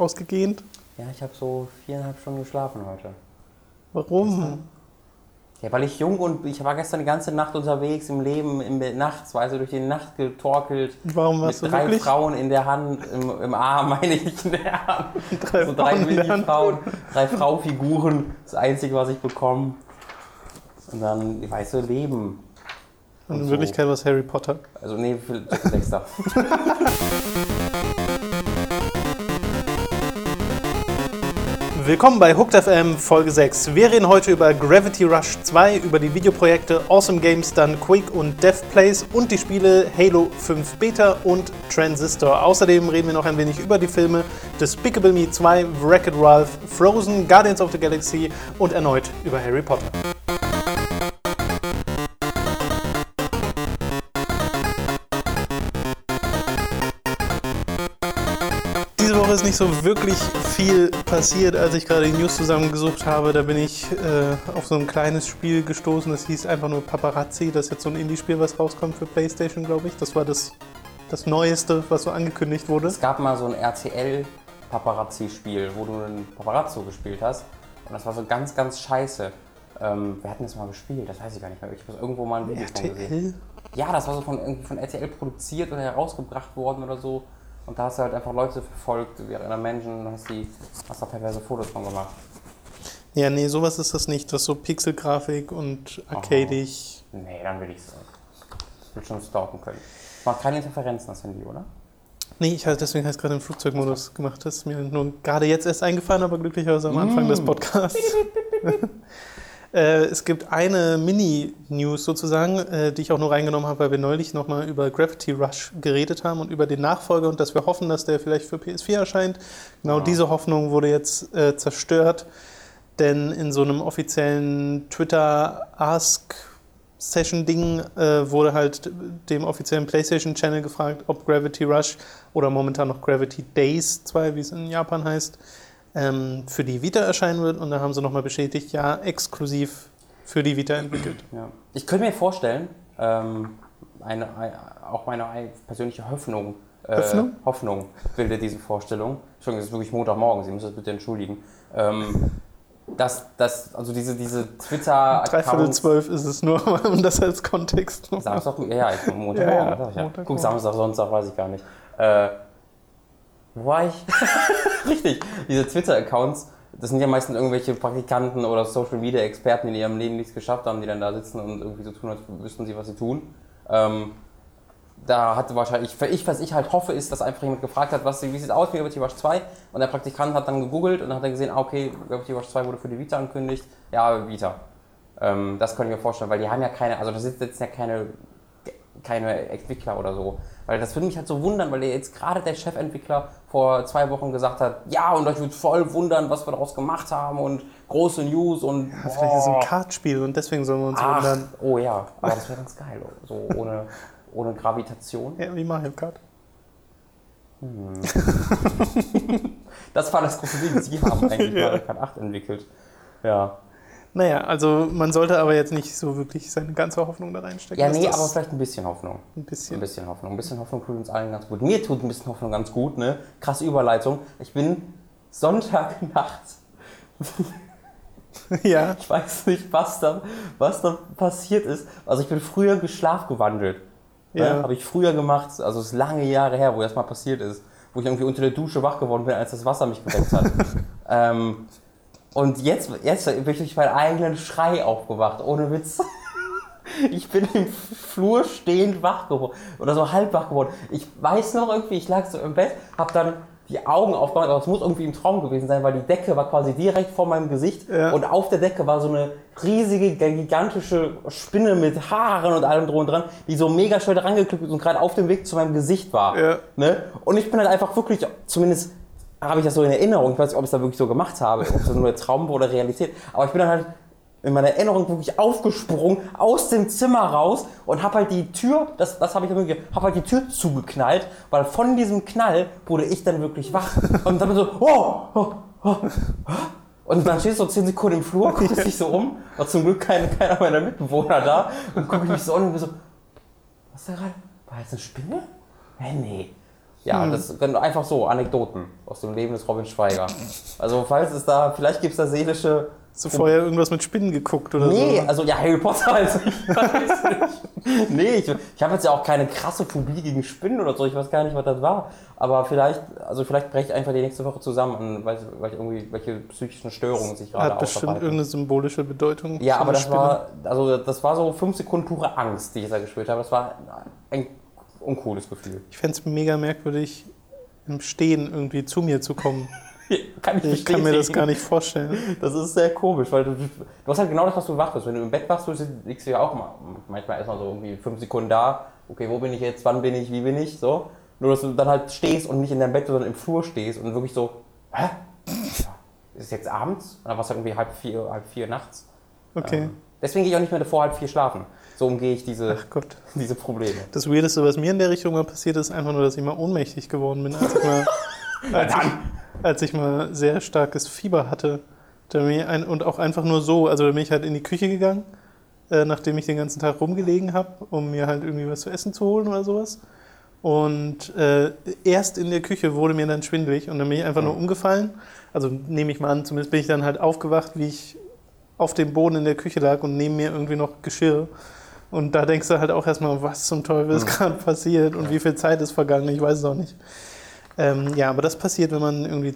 ausgegähnt? Ja, ich habe so viereinhalb Stunden geschlafen heute. Warum? Ja, weil ich jung und ich war gestern die ganze Nacht unterwegs im Leben, im nachts, also durch die Nacht getorkelt. Warum warst mit du drei wirklich? Frauen in der Hand, im, im Arm meine ich in der Hand. Drei so drei Frauen. Mini-Frauen, drei Frau-Figuren, das Einzige, was ich bekomme. Und dann, weißt du, Leben. Und in so. Wirklichkeit war es Harry Potter. Also nee, viel Dexter. Willkommen bei Hooked FM Folge 6. Wir reden heute über Gravity Rush 2, über die Videoprojekte Awesome Games Done Quick und Dev Plays und die Spiele Halo 5 Beta und Transistor. Außerdem reden wir noch ein wenig über die Filme Despicable Me 2, Wreck-It Ralph, Frozen, Guardians of the Galaxy und erneut über Harry Potter. Woche ist nicht so wirklich viel passiert, als ich gerade die News zusammengesucht habe. Da bin ich äh, auf so ein kleines Spiel gestoßen, das hieß einfach nur Paparazzi. Das ist jetzt so ein Indie-Spiel, was rauskommt für PlayStation, glaube ich. Das war das, das Neueste, was so angekündigt wurde. Es gab mal so ein RTL-Paparazzi-Spiel, wo du einen Paparazzo gespielt hast. Und das war so ganz, ganz scheiße. Ähm, wir hatten das mal gespielt, das weiß ich gar nicht mehr. Ich habe irgendwo mal ein Video von gesehen. RTL? Ja, das war so von, von RTL produziert oder herausgebracht worden oder so. Und da hast du halt einfach Leute verfolgt, wie einer Menschen, und hast, die, hast da perverse Fotos von gemacht. Ja, nee, sowas ist das nicht. Das ist so Pixelgrafik und arcadig. Nee, dann will ich es. Ich will schon stalken können. Macht keine Interferenzen, das Handy, oder? Nee, ich habe deswegen heißt gerade den Flugzeugmodus gemacht. Das ist mir nur gerade jetzt erst eingefallen, aber glücklicherweise am Anfang des Podcasts. Äh, es gibt eine Mini-News sozusagen, äh, die ich auch nur reingenommen habe, weil wir neulich nochmal über Gravity Rush geredet haben und über den Nachfolger und dass wir hoffen, dass der vielleicht für PS4 erscheint. Genau diese Hoffnung wurde jetzt äh, zerstört, denn in so einem offiziellen Twitter-Ask-Session-Ding äh, wurde halt dem offiziellen PlayStation-Channel gefragt, ob Gravity Rush oder momentan noch Gravity Days 2, wie es in Japan heißt, ähm, für die Vita erscheinen wird. Und da haben sie nochmal bestätigt, ja, exklusiv für die Vita entwickelt. Ja. Ich könnte mir vorstellen, ähm, eine, ein- auch meine ein- persönliche Hoffnung, äh, Hoffnung? Hoffnung bildet diese Vorstellung. Entschuldigung, es ist wirklich Montagmorgen, Sie müssen das bitte entschuldigen. Ähm, dass, dass, also diese, diese Dreiviertel Twitter-Accounts. zwölf ist es nur, um das als Kontext noch Samstag, ja, ich Montag, Ja, ja, Montag, Guck. Samstag, Sonntag, weiß ich gar nicht. Äh, wo war ich? Richtig, diese Twitter-Accounts, das sind ja meistens irgendwelche Praktikanten oder Social-Media-Experten, die in ihrem Leben nichts geschafft haben, die dann da sitzen und irgendwie so tun, als wüssten sie, was sie tun. Ähm, da hatte wahrscheinlich, ich, was ich halt hoffe, ist, dass einfach jemand gefragt hat, was, wie sieht es aus mit Gravity Rush 2? Und der Praktikant hat dann gegoogelt und dann hat er gesehen, ah, okay, Gravity Rush 2 wurde für die Vita angekündigt. Ja, Vita. Ähm, das ich mir vorstellen, weil die haben ja keine, also da sitzen jetzt ja keine, keine Entwickler oder so. Weil das würde mich halt so wundern, weil der jetzt gerade der Chefentwickler vor zwei Wochen gesagt hat, ja, und euch wird voll wundern, was wir daraus gemacht haben und große News und Ja, vielleicht ist es ein. Kartspiel und deswegen sollen wir uns Ach, wundern. oh ja, aber das wäre ganz geil, so ohne, ohne Gravitation. Ja, wie Mario Kart. Das war das große Ding, sie haben eigentlich Ja. Mario Kart 8 entwickelt. Ja. Naja, also man sollte aber jetzt nicht so wirklich seine ganze Hoffnung da reinstecken. Ja, nee, aber vielleicht ein bisschen Hoffnung. ein Ein bisschen. bisschen Hoffnung. Ein bisschen Hoffnung tut uns allen ganz gut. Mir tut ein bisschen Hoffnung ganz gut, ne? Krasse Überleitung. Ich bin Sonntagnacht. Ja, Ich weiß nicht, was da, was da passiert ist. Also ich bin früher geschlafgewandelt. Ja. Ne? Habe ich früher gemacht. Also es ist lange Jahre her, wo das mal passiert ist. Wo ich irgendwie unter der Dusche wach geworden bin, als das Wasser mich geweckt hat. ähm, und jetzt, jetzt bin ich durch meinen eigenen Schrei aufgewacht. Ohne Witz. Ich bin im Flur stehend wach geworden. Oder so halb wach geworden. Ich weiß noch irgendwie, ich lag so im Bett, hab dann die Augen aufgemacht, aber es muss irgendwie im Traum gewesen sein, weil die Decke war quasi direkt vor meinem Gesicht Ja. und auf der Decke war so eine riesige, gigantische Spinne mit Haaren und allem drum und dran, die so mega schnell rangeklippt ist und gerade auf dem Weg zu meinem Gesicht war. Ja. Ne? Und ich bin halt einfach wirklich, zumindest habe ich das so in Erinnerung, ich weiß nicht, ob ich es da wirklich so gemacht habe, ob es nur der Traum war oder Realität, aber ich bin dann halt in meiner Erinnerung wirklich aufgesprungen aus dem Zimmer raus und habe halt die Tür, das, das habe ich wirklich, habe halt die Tür zugeknallt, weil von diesem Knall wurde ich dann wirklich wach und dann so, oh, oh, oh, oh. Und dann stehst du so 10 Sekunden im Flur, guckst dich so um, war zum Glück keine, keiner meiner Mitbewohner da und gucke mich so an und bin so, was ist da gerade? War jetzt eine Spinne? Hä, nee. Ja, das einfach so, Anekdoten aus dem Leben des Robin Schweiger. Also falls es da, vielleicht gibt es da seelische Hast du vorher irgendwas mit Spinnen geguckt oder nee, so? also ja, Harry Potter also ich weiß nicht. Nee, ich, ich habe jetzt ja auch keine krasse Phobie gegen Spinnen oder so, ich weiß gar nicht, was das war. Aber vielleicht, also vielleicht breche ich einfach die nächste Woche zusammen, weil, weil ich irgendwie welche psychischen Störungen sich gerade Hat bestimmt irgendeine symbolische Bedeutung. Ja, aber das Spinne. war, also das war so fünf Sekunden pure Angst, die ich da gespielt habe. Das war ein uncooles Gefühl. Ich fände es mega merkwürdig, im Stehen irgendwie zu mir zu kommen. Kann ich, Ich kann mir das gar nicht vorstellen. Das ist sehr komisch, weil du, du hast halt genau das, was du wach bist. Wenn du im Bett wachst, du liegst du ja auch mal, manchmal erstmal so irgendwie fünf Sekunden da. Okay, wo bin ich jetzt, wann bin ich, wie bin ich, so. Nur, dass du dann halt stehst und nicht in deinem Bett, sondern im Flur stehst und wirklich so, hä? Ist es jetzt abends? Und dann war es halt irgendwie halb vier, halb vier nachts. Okay. Ähm, deswegen gehe ich auch nicht mehr vor halb vier schlafen. So umgehe ich diese, diese Probleme. Das Weirdeste, was mir in der Richtung mal passiert ist, einfach nur, dass ich mal ohnmächtig geworden bin, als ich mal, als ich, als ich mal sehr starkes Fieber hatte. Ein, und auch einfach nur so, also da bin ich halt in die Küche gegangen, äh, nachdem ich den ganzen Tag rumgelegen habe, um mir halt irgendwie was zu essen zu holen oder sowas. Und äh, erst in der Küche wurde mir dann schwindelig und dann bin ich einfach nur umgefallen. Also nehme ich mal an, zumindest bin ich dann halt aufgewacht, wie ich auf dem Boden in der Küche lag und neben mir irgendwie noch Geschirr. Und da denkst du halt auch erstmal, was zum Teufel ist gerade passiert und wie viel Zeit ist vergangen, ich weiß es auch nicht. Ähm, ja, aber das passiert, wenn man irgendwie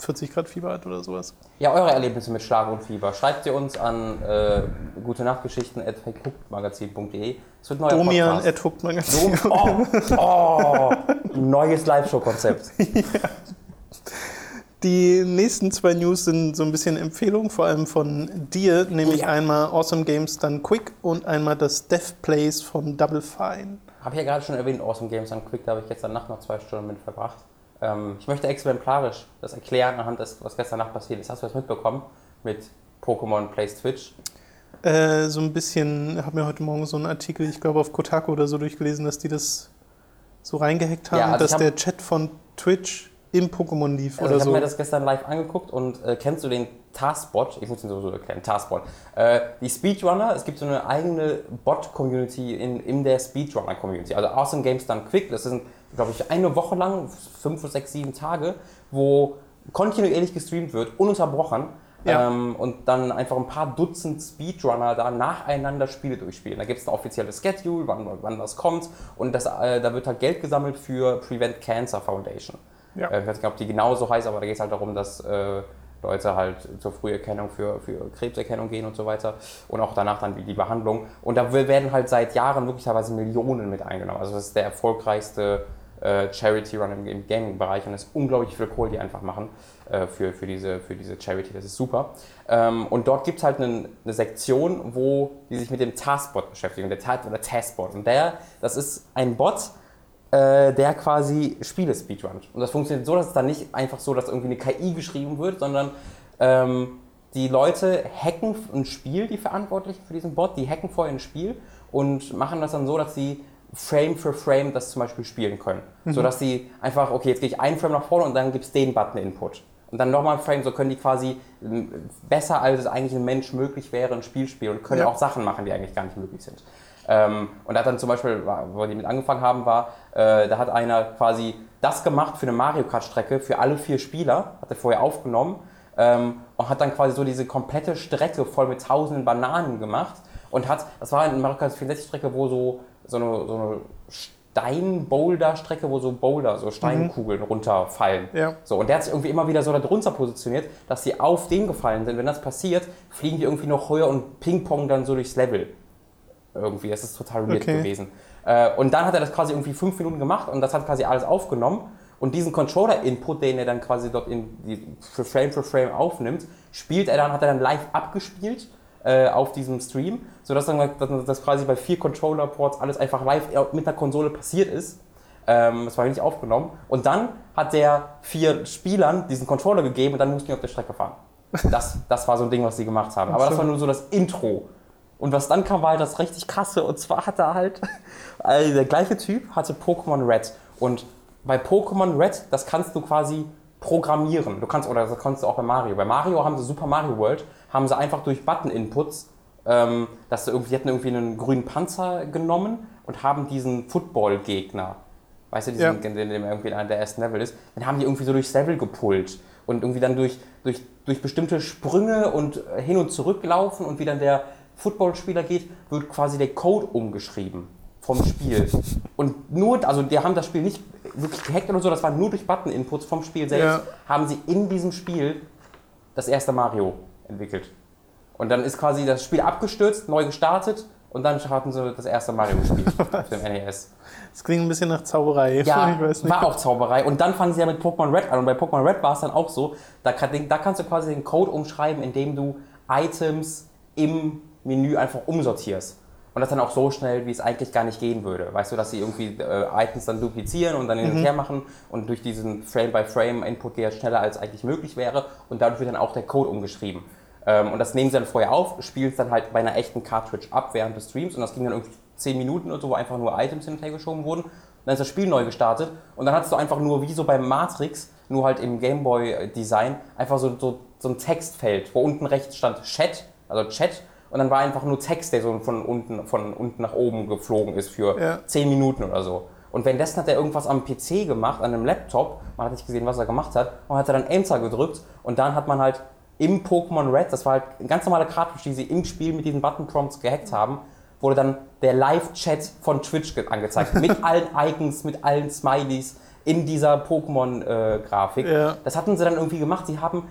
40 Grad Fieber hat oder sowas. Ja, eure Erlebnisse mit Schlaf und Fieber. Schreibt ihr uns an äh, gute Nachtgeschichten Es wird neuer Domian Podcast. ertuckt Magazin. Oh, oh, neues Live-Show-Konzept. Die nächsten zwei News sind so ein bisschen Empfehlungen, vor allem von dir, nämlich Ja. einmal Awesome Games Done Quick und einmal das Death Plays von Double Fine. Habe ich ja gerade schon erwähnt, Awesome Games on Quick, da habe ich gestern Nacht noch zwei Stunden mit verbracht. Ähm, ich möchte exemplarisch das erklären anhand des, was gestern Nacht passiert ist. Hast du das mitbekommen mit Pokémon Plays Twitch? Äh, so ein bisschen, habe mir heute Morgen so einen Artikel, ich glaube auf Kotaku oder so durchgelesen, dass die das so reingehackt haben, Ja, also dass hab- der Chat von Twitch im Pokémon lief Also oder ich habe so. mir das gestern live angeguckt und äh, kennst du den Taskbot? Ich muss ihn sowieso erklären, Taskbot. Äh, die Speedrunner, es gibt so eine eigene Bot-Community in, in der Speedrunner-Community. Also Awesome Games Done Quick, das sind, glaube ich, eine Woche lang, fünf, sechs, sieben Tage, wo kontinuierlich gestreamt wird, ununterbrochen. Ja. Ähm, und dann einfach ein paar Dutzend Speedrunner da nacheinander Spiele durchspielen. Da gibt es ein offizielles Schedule, wann, wann was kommt. Und das, äh, da wird halt Geld gesammelt für Prevent Cancer Foundation. Ja. Äh, ich weiß nicht, ob die genau so heißt, aber da geht es halt darum, dass äh, Leute halt zur Früherkennung für, für Krebserkennung gehen und so weiter. Und auch danach dann die, Behandlung. Und da werden halt seit Jahren wirklich teilweise Millionen mit eingenommen. Also das ist der erfolgreichste äh, Charity-Run im, im Gaming-Bereich und es ist unglaublich viel Kohle, die einfach machen äh, für, für, diese, für diese Charity. Das ist super. Ähm, und dort gibt es halt eine, eine Sektion, wo die sich mit dem Taskbot beschäftigen. Der, Ta oder Taskbot. Und der, das ist ein Bot, äh, der quasi Spiele speedrunnt. Und das funktioniert so, dass es dann nicht einfach so, dass irgendwie eine KI geschrieben wird, sondern ähm, die Leute hacken ein Spiel, die Verantwortlichen für diesen Bot, die hacken vorher ein Spiel und machen das dann so, dass sie Frame für Frame das zum Beispiel spielen können. So dass sie einfach, okay, jetzt gehe ich einen Frame nach vorne und dann gibt es den Button Input. Und dann nochmal ein Frame, so können die quasi besser, als es eigentlich ein Mensch möglich wäre, ein Spiel spielen und können Ja. auch Sachen machen, die eigentlich gar nicht möglich sind. Ähm, und da hat dann zum Beispiel, wo die mit angefangen haben, war, äh, da hat einer quasi das gemacht für eine Mario Kart Strecke für alle vier Spieler, hat er vorher aufgenommen ähm, und hat dann quasi so diese komplette Strecke voll mit tausenden Bananen gemacht und hat, das war eine Mario Kart 64 Strecke, wo so, so eine, so eine Stein-Boulder-Strecke, wo so Boulder, so Steinkugeln runterfallen. Ja. So, und der hat sich irgendwie immer wieder so darunter positioniert, dass sie auf den gefallen sind. Wenn das passiert, fliegen die irgendwie noch höher und ping-pong dann so durchs Level. Irgendwie, das ist total weird Okay. gewesen. Äh, und dann hat er das quasi irgendwie fünf Minuten gemacht und das hat quasi alles aufgenommen. Und diesen Controller-Input, den er dann quasi dort in die, für Frame für Frame aufnimmt, spielt er dann, hat er dann live abgespielt äh, auf diesem Stream, sodass dann dass das quasi bei vier Controller-Ports alles einfach live mit der Konsole passiert ist. Ähm, das war nicht aufgenommen. Und dann hat der vier Spielern diesen Controller gegeben und dann mussten die auf der Strecke fahren. Das, das war so ein Ding, was sie gemacht haben. Aber das war nur so das Intro. Und was dann kam, war halt das richtig krasse. Und zwar hat er halt, also der gleiche Typ hatte Pokémon Red. Und bei Pokémon Red, das kannst du quasi programmieren. Du kannst, oder das kannst du auch bei Mario. Bei Mario haben sie Super Mario World, haben sie einfach durch Button-Inputs, ähm, dass sie irgendwie, die hatten irgendwie einen grünen Panzer genommen und haben diesen Football-Gegner weißt du, diesen, ja. der irgendwie einer der ersten Level ist, dann haben die irgendwie so durchs Level gepullt und irgendwie dann durch, durch, durch bestimmte Sprünge und hin und zurück laufen und wie dann der Footballspieler geht, wird quasi der Code umgeschrieben vom Spiel. Und nur, also die haben das Spiel nicht wirklich gehackt oder so, das war nur durch Button-Inputs vom Spiel selbst, ja. haben sie in diesem Spiel das erste Mario entwickelt. Und dann ist quasi das Spiel abgestürzt, neu gestartet und dann hatten sie das erste Mario gespielt auf dem NES. Das klingt ein bisschen nach Zauberei. Ja, war auch Zauberei. Und dann fangen sie ja mit Pokémon Red an. Und bei Pokémon Red war es dann auch so, da, kann, da kannst du quasi den Code umschreiben, indem du Items im Menü einfach umsortierst. Und das dann auch so schnell, wie es eigentlich gar nicht gehen würde. Weißt du, dass sie irgendwie äh, Items dann duplizieren und dann hin und mhm. her machen und durch diesen Frame-by-Frame-Input geht schneller als eigentlich möglich wäre und dadurch wird dann auch der Code umgeschrieben. Ähm, und das nehmen sie dann vorher auf, spielen es dann halt bei einer echten Cartridge ab während des Streams und das ging dann irgendwie 10 Minuten oder so, wo einfach nur Items hin und her geschoben wurden. Dann ist das Spiel neu gestartet und dann hattest du einfach nur, wie so beim Matrix, nur halt im Gameboy-Design, einfach so, so, so ein Textfeld, wo unten rechts stand Chat, also Chat, und dann war einfach nur Text, der so von unten, von unten nach oben geflogen ist für ja. 10 Minuten oder so. Und währenddessen hat er irgendwas am PC gemacht, an einem Laptop, man hat nicht gesehen, was er gemacht hat, und hat er dann Enter gedrückt und dann hat man halt im Pokémon Red, das war halt ein ganz normaler Cartridge, die sie im Spiel mit diesen Button-Prompts gehackt haben, wurde dann der Live-Chat von Twitch angezeigt. mit allen Icons, mit allen Smileys in dieser Pokémon-Grafik. Äh, ja. Das hatten sie dann irgendwie gemacht. Sie haben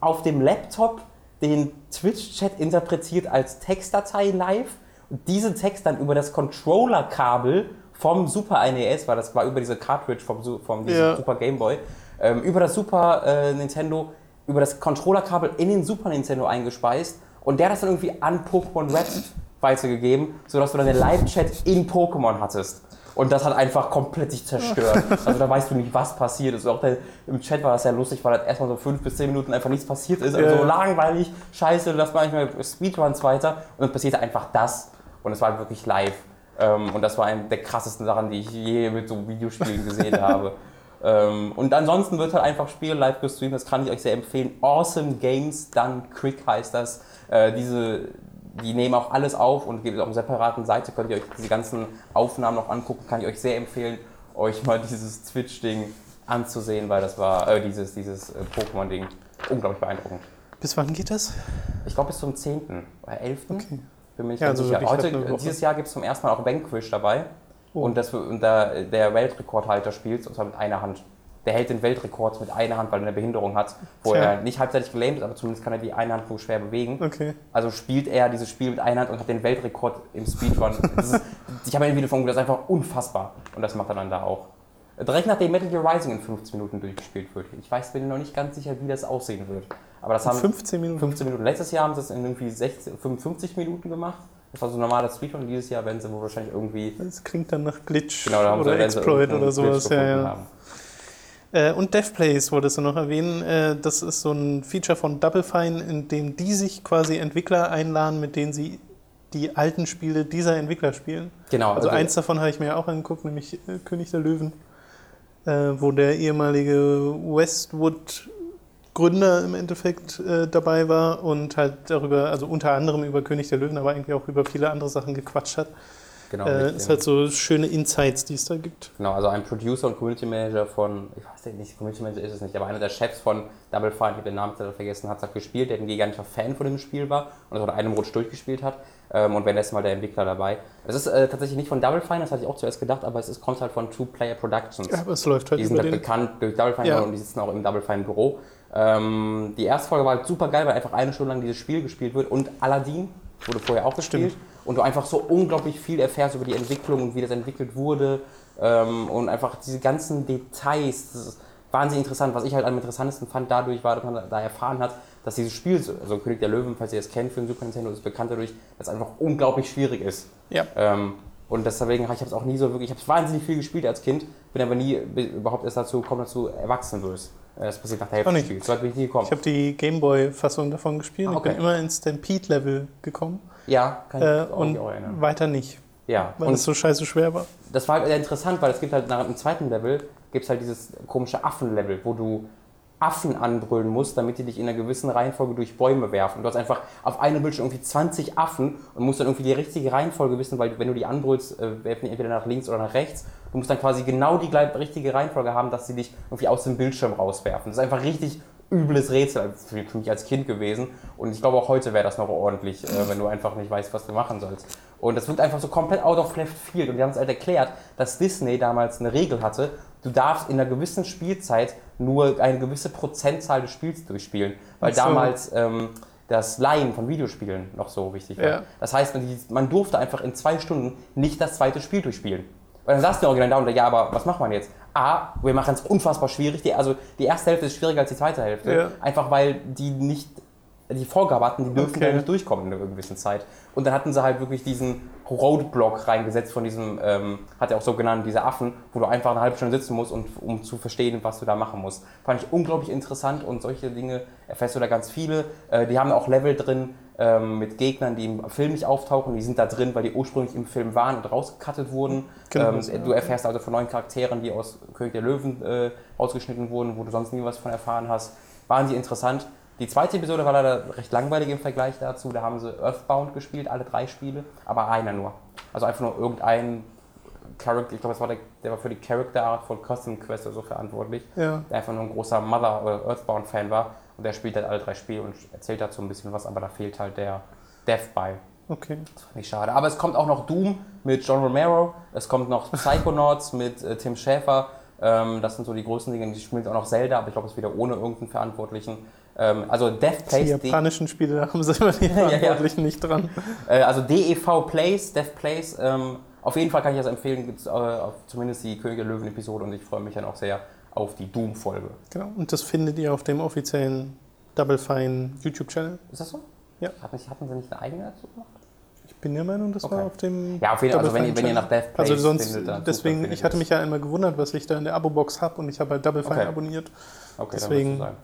auf dem Laptop den Twitch-Chat interpretiert als Textdatei live und diesen Text dann über das Controller-Kabel vom Super NES, weil das war über diese Cartridge vom, vom ja. Super Game Boy, ähm, über das Super äh, Nintendo über das Controllerkabel in den Super Nintendo eingespeist und der hat das dann irgendwie an Pokémon Red weitergegeben, sodass du dann den Live-Chat in Pokémon hattest. Und das hat einfach komplett sich zerstört. Also da weißt du nicht, was passiert ist. Auch der, im Chat war das ja lustig, weil halt erstmal so fünf bis zehn Minuten einfach nichts passiert ist. Also so langweilig, scheiße, das war nicht mehr Speedruns weiter. Und dann passierte einfach das. Und es war wirklich live. Ähm, und das war eine der krassesten Sachen, die ich je mit so Videospielen gesehen habe. Ähm, und ansonsten wird halt einfach Spiel live gestreamt, das kann ich euch sehr empfehlen. Awesome Games Done Quick heißt das. Äh, diese, die nehmen auch alles auf und gibt auf einer separaten Seite, könnt ihr euch diese ganzen Aufnahmen noch angucken, kann ich euch sehr empfehlen, euch mal dieses Twitch-Ding anzusehen, weil das war, äh, dieses, dieses äh, Pokémon-Ding, unglaublich beeindruckend. Bis wann geht das? Ich glaube bis zum 10. oder 11. Okay. Bin mir nicht ja, also sicher. Heute, dieses Jahr gibt es zum ersten Mal auch Vanquish dabei. Oh. Und, das, und da, der Weltrekordhalter spielt, und zwar mit einer Hand. Der hält den Weltrekord mit einer Hand, weil er eine Behinderung hat, wo Tja. er nicht halbseitig gelähmt ist, aber zumindest kann er die eine Hand nur schwer bewegen. Okay. Also spielt er dieses Spiel mit einer Hand und hat den Weltrekord im Speedrun. ist, ich habe ein Video von das ist einfach unfassbar. Und das macht er dann da auch. Direkt nachdem Metal Gear Rising in 15 Minuten durchgespielt wird. Ich weiß, bin noch nicht ganz sicher, wie das aussehen wird. Aber das haben 15 Minuten. 15 Minuten. Letztes Jahr haben sie es in irgendwie 16, 55 Minuten gemacht. Das war so ein normaler Speedrun dieses Jahr, werden sie wohl wahrscheinlich irgendwie. Das klingt dann nach Glitch genau, da oder Exploit oder sowas, ja, ja. Äh, und DevPlays wolltest du noch erwähnen. Äh, das ist so ein Feature von Double Fine, in dem die sich quasi Entwickler einladen, mit denen sie die alten Spiele dieser Entwickler spielen. Genau. Also, also eins davon habe ich mir auch angeguckt, nämlich äh, König der Löwen, äh, wo der ehemalige Westwood Gründer im Endeffekt äh, dabei war und halt darüber, also unter anderem über König der Löwen, aber eigentlich auch über viele andere Sachen gequatscht hat. Genau. Äh, ist halt so schöne Insights, die es da gibt. Genau, also ein Producer und Community Manager von, ich weiß nicht, Community Manager ist es nicht, aber einer der Chefs von Double Fine, ich habe den Namen vergessen, hat es gespielt, der ein gigantischer Fan von dem Spiel war und das in einem Rutsch durchgespielt hat. Ähm, und währenddessen war der Entwickler dabei. Es ist äh, tatsächlich nicht von Double Fine, das hatte ich auch zuerst gedacht, aber es ist, kommt halt von Two Player Productions. Ja, aber es läuft halt Die sind halt bekannt durch Double Fine ja. und die sitzen auch im Double Fine Büro. Ähm, die erste Folge war halt super geil, weil einfach eine Stunde lang dieses Spiel gespielt wird und Aladdin wurde vorher auch gespielt. Stimmt. Und du einfach so unglaublich viel erfährst über die Entwicklung und wie das entwickelt wurde. Ähm, und einfach diese ganzen Details. Das ist wahnsinnig interessant. Was ich halt am interessantesten fand dadurch war, dass man da erfahren hat, dass dieses Spiel, also König der Löwen, falls ihr es kennt für den Super Nintendo, ist bekannt dadurch, dass es einfach unglaublich schwierig ist. Ja. Ähm, und deswegen habe ich es auch nie so wirklich, ich habe wahnsinnig viel gespielt als Kind, bin aber nie überhaupt erst dazu gekommen, dass du erwachsen wirst. Äh, das passiert nach der Hälfte des Spiels. So bin ich nie gekommen. Ich habe die Gameboy-Fassung davon gespielt. okay. Ich bin immer ins Stampede-Level gekommen. Ja, kann ich äh, und auch erinnern. weiter nicht. Ja. Weil und es so scheiße schwer war. Das war halt interessant, weil es gibt halt nach dem zweiten Level gibt es halt dieses komische Affen-Level, wo du Affen anbrüllen musst, damit die dich in einer gewissen Reihenfolge durch Bäume werfen. Du hast einfach auf einem Bildschirm irgendwie 20 Affen und musst dann irgendwie die richtige Reihenfolge wissen, weil wenn du die anbrüllst, äh, werfen die entweder nach links oder nach rechts. Du musst dann quasi genau die richtige Reihenfolge haben, dass sie dich irgendwie aus dem Bildschirm rauswerfen. Das ist einfach richtig übles Rätsel für mich als Kind gewesen. Und ich glaube, auch heute wäre das noch ordentlich, äh, wenn du einfach nicht weißt, was du machen sollst. Und das wird einfach so komplett out of left field. Und wir haben es halt erklärt, dass Disney damals eine Regel hatte, du darfst in einer gewissen Spielzeit nur eine gewisse Prozentzahl des Spiels durchspielen. Weil so. damals ähm, das Leihen von Videospielen noch so wichtig war. Ja. Das heißt, man, durfte einfach in zwei Stunden nicht das zweite Spiel durchspielen. Weil dann saß der Original da und ja, aber was macht man jetzt? A, wir machen es unfassbar schwierig. Die, also die erste Hälfte ist schwieriger als die zweite Hälfte. Ja. Einfach weil die nicht die Vorgabe hatten, die dürfen Okay. da nicht durchkommen in einer gewissen Zeit. Und dann hatten sie halt wirklich diesen Roadblock reingesetzt von diesem, ähm, hat er auch so genannt, diese Affen, wo du einfach eine halbe Stunde sitzen musst, und, um zu verstehen, was du da machen musst. Fand ich unglaublich interessant und solche Dinge erfährst du da ganz viele. Äh, die haben auch Level drin ähm, mit Gegnern, die im Film nicht auftauchen. Die sind da drin, weil die ursprünglich im Film waren und rausgecuttet wurden. Genau. Ähm, du erfährst also von neuen Charakteren, die aus König der Löwen äh, ausgeschnitten wurden, wo du sonst nie was von erfahren hast. Waren die interessant. Die zweite Episode war leider recht langweilig im Vergleich dazu. Da haben sie Earthbound gespielt, alle drei Spiele, aber einer nur. Also einfach nur irgendein Charakter, ich glaube, das war der, der war für die Character Art von Custom Quest oder so verantwortlich, Ja. der einfach nur ein großer Mother- oder Earthbound-Fan war. Und der spielt halt alle drei Spiele und erzählt dazu ein bisschen was, aber da fehlt halt der Death bei. Okay. Das fand ich schade. Aber es kommt auch noch Doom mit John Romero, es kommt noch Psychonauts mit äh, Tim Schäfer. Ähm, das sind so die größten Dinge. Die spielt auch noch Zelda, aber ich glaube, es ist wieder ohne irgendeinen Verantwortlichen. Ähm, also Death Die Plays, D japanischen Spiele, da haben sie immer die ja. Verantwortlichen nicht dran. äh, also DEV Plays, Death Plays. Ähm, auf jeden Fall kann ich das empfehlen. Gibt äh, zumindest die König der Löwen-Episode und ich freue mich dann auch sehr auf die Doom-Folge. Genau. Und das findet ihr auf dem offiziellen Double Fine YouTube-Channel. Ist das so? Ja. Hatten sie nicht eine eigene dazu gemacht? Ich bin der Meinung, das Okay. war auf dem. Ja, auf jeden Fall. Also, wenn ihr, wenn ihr nach. Death Plays Also sonst, findet, deswegen, ich hatte mich ja einmal gewundert, was ich da in der Abo-Box habe und ich habe halt Double Fine Okay. abonniert. Okay, deswegen- es so sein.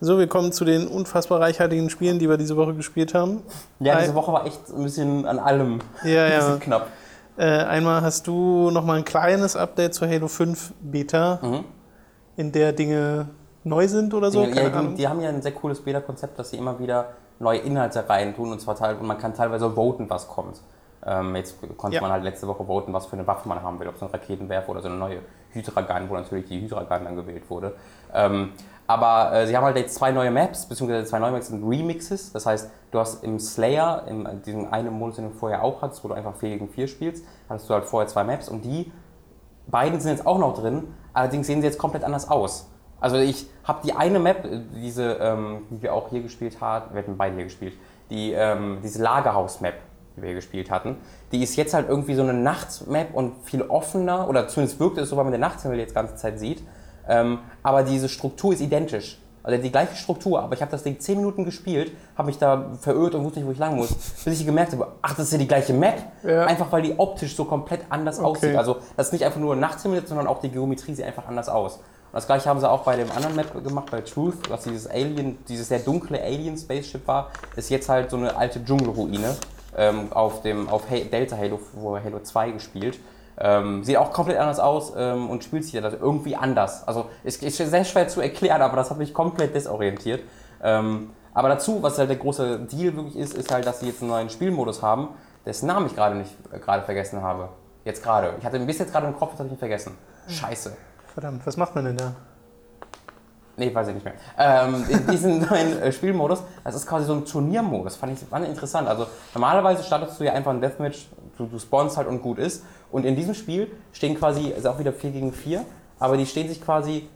So, wir kommen zu den unfassbar reichhaltigen Spielen, die wir diese Woche gespielt haben. Ja, diese Woche war echt ein bisschen an allem Ja, ja. knapp. Äh, einmal hast du nochmal ein kleines Update zur Halo 5 Beta, Mhm. in der Dinge neu sind oder so. Ja, die, die haben ja ein sehr cooles Beta-Konzept, dass sie immer wieder neue Inhalte reintun und zwar teil, und man kann teilweise voten, was kommt. Ähm, jetzt konnte Ja. man halt letzte Woche voten, was für eine Waffe man haben will, ob es ein Raketenwerfer oder so eine neue Hydra-Gun, wo natürlich die Hydra-Gun dann gewählt wurde. Ähm, aber äh, sie haben halt jetzt zwei neue Maps, beziehungsweise zwei neue Maps sind Remixes. Das heißt, du hast im Slayer, in diesem einen Modus, den du vorher auch hattest, wo du einfach 4 gegen 4 spielst, hattest du halt vorher zwei Maps und die beiden sind jetzt auch noch drin, allerdings sehen sie jetzt komplett anders aus. Also ich habe die eine Map, äh, diese, ähm, die wir auch hier gespielt haben, wir hatten beide hier gespielt, die, ähm, diese Lagerhaus-Map, die wir hier gespielt hatten, die ist jetzt halt irgendwie so eine Nachts-Map und viel offener, oder zumindest wirkt es so, weil man den Nachthimmel jetzt die ganze Zeit sieht. Ähm, aber diese Struktur ist identisch. Also die gleiche Struktur, aber ich habe das Ding 10 Minuten gespielt, habe mich da verirrt und wusste nicht, wo ich lang muss, bis ich gemerkt habe, ach, das ist ja die gleiche Map. Ja. Einfach weil die optisch so komplett anders Okay. aussieht. Also das ist nicht einfach nur Nachthimmel, sondern auch die Geometrie sieht einfach anders aus. Und das gleiche haben sie auch bei dem anderen Map gemacht, bei Truth, was dieses Alien, dieses sehr dunkle Alien-Spaceship war, ist jetzt halt so eine alte Dschungelruine ähm, auf, dem, auf Delta Halo, wo Halo 2 gespielt. Ähm, sieht auch komplett anders aus ähm, und spielt sich also irgendwie anders. Also ist, ist sehr schwer zu erklären, aber das hat mich komplett desorientiert. Ähm, aber dazu, was halt der große Deal wirklich ist, ist halt, dass sie jetzt einen neuen Spielmodus haben, dessen Namen ich gerade nicht äh, gerade vergessen habe. Jetzt gerade. Ich hatte ihn bis jetzt gerade im Kopf, jetzt habe ich ihn vergessen. Scheiße. Verdammt, was macht man denn da? Nee, weiß ich nicht mehr. Ähm, in diesem neuen äh, Spielmodus, das ist quasi so ein Turniermodus, fand ich fand ich interessant. Also normalerweise startest du ja einfach ein Deathmatch, du, du spawnst halt und gut ist. Und in diesem Spiel stehen quasi, ist auch wieder 4 gegen 4, aber die stehen sich quasi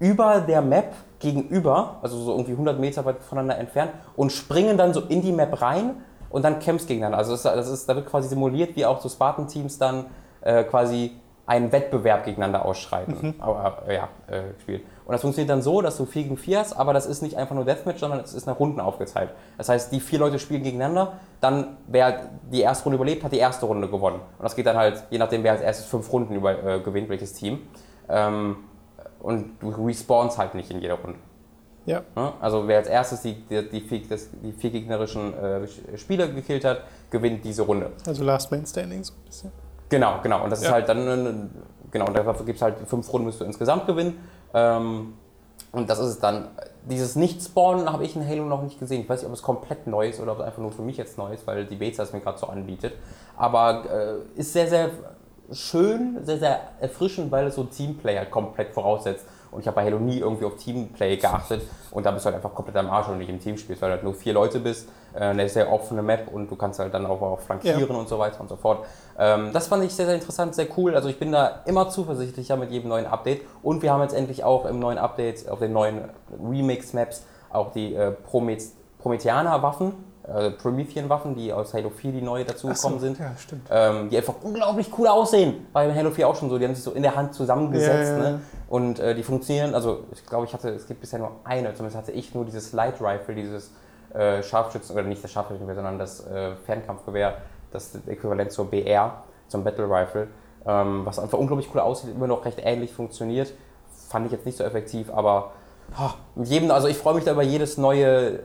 über der Map gegenüber, also so irgendwie 100 Meter weit voneinander entfernt und springen dann so in die Map rein und dann kämpfst gegeneinander. Also das, das ist, da wird quasi simuliert, wie auch so Spartan-Teams dann äh, quasi einen Wettbewerb gegeneinander ausschreiten, aber, äh, ja, äh, spielt. Und das funktioniert dann so, dass du 4 gegen 4 hast, aber das ist nicht einfach nur Deathmatch, sondern es ist nach Runden aufgeteilt. Das heißt, die vier Leute spielen gegeneinander, dann wer die erste Runde überlebt, hat die erste Runde gewonnen. Und das geht dann halt, je nachdem, wer als erstes fünf Runden über, äh, gewinnt, welches Team. Ähm, und du respawnst halt nicht in jeder Runde. Ja. Also wer als erstes die, die, die, vier, das, die vier gegnerischen äh, Spieler gekillt hat, gewinnt diese Runde. Also Last Man Standing so ein bisschen. Genau, genau. Und das Ja. ist halt dann, äh, genau, und dafür gibt es halt fünf Runden, müsst du insgesamt gewinnen. Ähm, Und das ist es dann. Dieses Nicht-Spawnen habe ich in Halo noch nicht gesehen. Ich weiß nicht, ob es komplett neu ist oder ob es einfach nur für mich jetzt neu ist, weil die Beta es mir gerade so anbietet. Aber äh, ist sehr, sehr schön, sehr, sehr erfrischend, weil es so Teamplay halt komplett voraussetzt. Und ich habe bei Halo nie irgendwie auf Teamplay geachtet. Und da bist du halt einfach komplett am Arsch, wenn du nicht im Team spielst, weil du halt nur vier Leute bist. Äh, eine sehr offene Map und du kannst halt dann auch, auch flankieren ja. und so weiter und so fort. Ähm, das fand ich sehr, sehr interessant, sehr cool. Also ich bin da immer zuversichtlicher mit jedem neuen Update. Und wir haben jetzt endlich auch im neuen Update, auf den neuen Remix-Maps, auch die äh, Prometheaner-Waffen äh, Promethean-Waffen, die aus Halo 4 die neue dazugekommen so, sind, ja, stimmt. Ähm, die einfach unglaublich cool aussehen. Bei Halo 4 auch schon so, die haben sich so in der Hand zusammengesetzt ja. Ne? und äh, die funktionieren, also ich glaube, ich hatte, es gibt bisher nur eine, zumindest hatte ich nur dieses Light Rifle, dieses äh, Scharfschützen, oder nicht das Scharfschützengewehr, sondern das äh, Fernkampfgewehr, das Äquivalent zur BR, zum Battle Rifle, ähm, was einfach unglaublich cool aussieht, immer noch recht ähnlich funktioniert. Fand ich jetzt nicht so effektiv, aber oh, mit jedem, also ich freue mich da über jedes neue,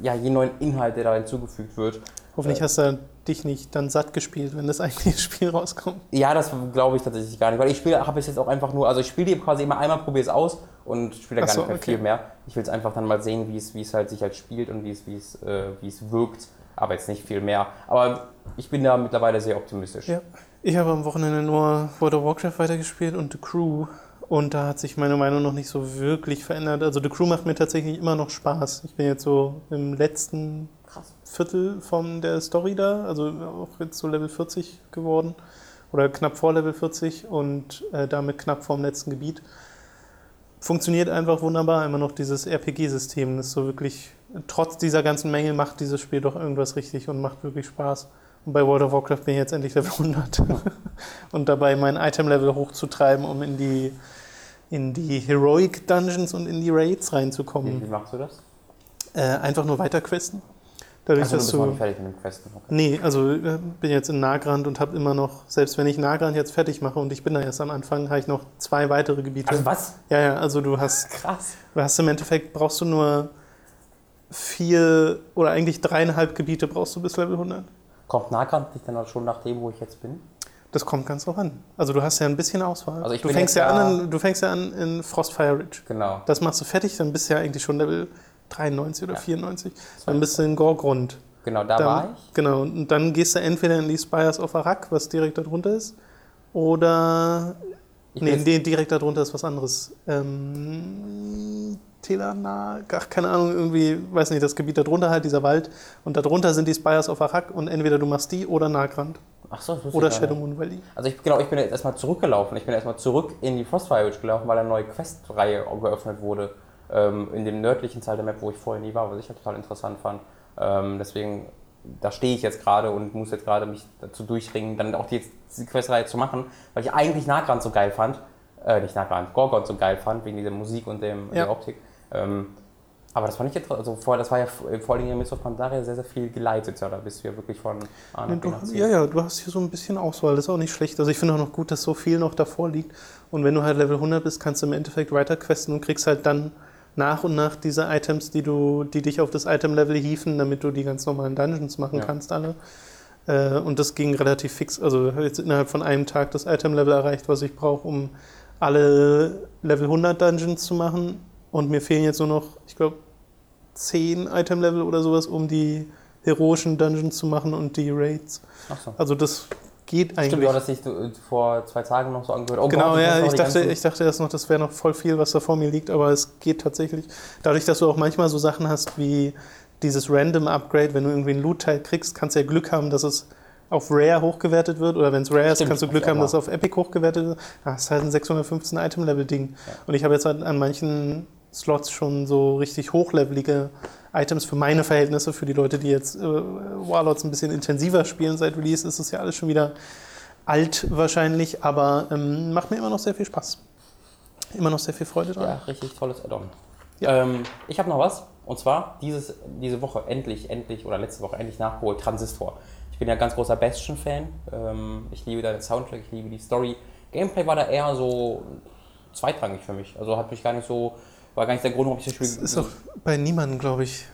ja, jeden neuen Inhalt, der da hinzugefügt wird. Hoffentlich Äh, hast du dich nicht dann satt gespielt, wenn das eigentliche Spiel rauskommt. Ja, das glaube ich tatsächlich gar nicht, weil ich spiele, habe es jetzt auch einfach nur, also ich spiele quasi immer einmal, probiere es aus und spiele da gar so, nicht mehr okay. viel mehr. Ich will es einfach dann mal sehen, wie es, wie es halt sich halt spielt und wie es, wie es, äh, wie es wirkt, aber jetzt nicht viel mehr. Aber ich bin da mittlerweile sehr optimistisch. Ja. Ich habe am Wochenende nur World of Warcraft weitergespielt und The Crew. Und da hat sich meine Meinung noch nicht so wirklich verändert. Also The Crew macht mir tatsächlich immer noch Spaß. Ich bin jetzt so im letzten Krass. Viertel von der Story da, also auch jetzt so Level 40 geworden. Oder knapp vor Level 40 und äh, damit knapp vorm letzten Gebiet. Funktioniert einfach wunderbar, immer noch dieses RPG-System. Das ist so wirklich, trotz dieser ganzen Mängel macht dieses Spiel doch irgendwas richtig und macht wirklich Spaß. Und bei World of Warcraft bin ich jetzt endlich Level 100. und dabei mein Item-Level hochzutreiben, um in die, in die Heroic Dungeons und in die Raids Wie, reinzukommen. wie machst du das? Äh, einfach nur weiter questen. Dadurch, Also, du dass bist du. nicht fertig mit dem Questen. Okay. Nee, also äh, bin jetzt in Nagrand und habe immer noch, selbst wenn ich Nagrand jetzt fertig mache und ich bin da erst am Anfang, habe ich noch zwei weitere Gebiete. Also was? ja, ja, also du hast, Krass. du hast im Endeffekt, brauchst du nur vier oder eigentlich dreieinhalb Gebiete brauchst du bis Level 100. Kommt Nahkampf nicht dann schon nach dem, wo ich jetzt bin? Das kommt ganz drauf an. Also du hast ja ein bisschen Auswahl. Also ich du, fängst ja an in, du fängst ja an in Frostfire Ridge. Genau. Das machst du fertig, dann bist du ja eigentlich schon Level 93 oder Ja. 94. Dann bist du in Gorgrund. Genau, da Dann- war ich. Genau, und dann gehst du entweder in die Spires of Arak, was direkt darunter ist, oder. Ich nee, direkt darunter ist was anderes. Ähm, Telana, ach, keine Ahnung, irgendwie, weiß nicht, das Gebiet darunter halt, dieser Wald. Und darunter sind die Spires of Arak und entweder du machst die oder Nagrand Ach so, das oder. Shadow Moon Valley. Also ich, genau, ich bin jetzt erstmal zurückgelaufen. Ich bin erstmal zurück in die Frostfire Ridge gelaufen, weil eine neue Questreihe geöffnet wurde. Ähm, in dem nördlichen Teil der Map, wo ich vorher nie war, was ich halt total interessant fand. Ähm, deswegen, da stehe ich jetzt gerade und muss jetzt gerade mich dazu durchringen, dann auch die, die Questreihe zu machen, weil ich eigentlich Nagrand so geil fand. Äh, nicht Nagrand, Gorgon so geil fand, wegen dieser Musik und dem, Ja. der Optik. Ähm, aber das fand ich jetzt, also vorher, das war ja vor Dingen in Mist of Pandaria sehr, sehr viel geleitet. Ja, da bist du ja wirklich von A nach Ja, B nach du, C. ja, ja, du hast hier so ein bisschen Auswahl, das ist auch nicht schlecht. Also ich finde auch noch gut, dass so viel noch davor liegt. Und wenn du halt Level 100 bist, kannst du im Endeffekt weiter questen und kriegst halt dann nach und nach diese Items, die, du, die dich auf das Item-Level hieven, damit du die ganz normalen Dungeons machen Ja. kannst alle. Äh, und das ging relativ fix. Also habe jetzt innerhalb von einem Tag das Item-Level erreicht, was ich brauche, um alle Level 100 Dungeons zu machen. Und mir fehlen jetzt nur noch, ich glaube, 10 Item-Level oder sowas, um die heroischen Dungeons zu machen und die Raids. Ach so. Also das geht eigentlich. Stimmt, du hattest dich äh, vor zwei Tagen noch so angehört. Oh Genau, Gott, ja, ich dachte, ich dachte erst noch, das wäre noch voll viel, was da vor mir liegt, aber es geht tatsächlich. Dadurch, dass du auch manchmal so Sachen hast wie dieses Random Upgrade, wenn du irgendwie einen Loot-Teil kriegst, kannst du ja Glück haben, dass es auf Rare hochgewertet wird oder wenn es Rare ist, Stimmt, kannst du Glück ich haben, dass es auf Epic hochgewertet wird. Das ist halt ein 615 Item-Level-Ding. Ja. Und ich habe jetzt halt an manchen Slots schon so richtig hochlevelige Items für meine Verhältnisse, für die Leute, die jetzt äh, Warlords ein bisschen intensiver spielen seit Release, ist es ja alles schon wieder alt wahrscheinlich, aber ähm, macht mir immer noch sehr viel Spaß. Immer noch sehr viel Freude dran. Ja, richtig tolles Add-on. Ja. Ähm, ich habe noch was. Und zwar dieses, diese Woche endlich, endlich, oder letzte Woche endlich nachgeholt, Transistor. Ich bin ja ganz großer Bastion-Fan. Ähm, ich liebe den Soundtrack, ich liebe die Story. Gameplay war da eher so zweitrangig für mich. Also hat mich gar nicht so, war gar nicht der Grund, warum ich das Spiel... Das ist auch bei niemandem, glaube ich,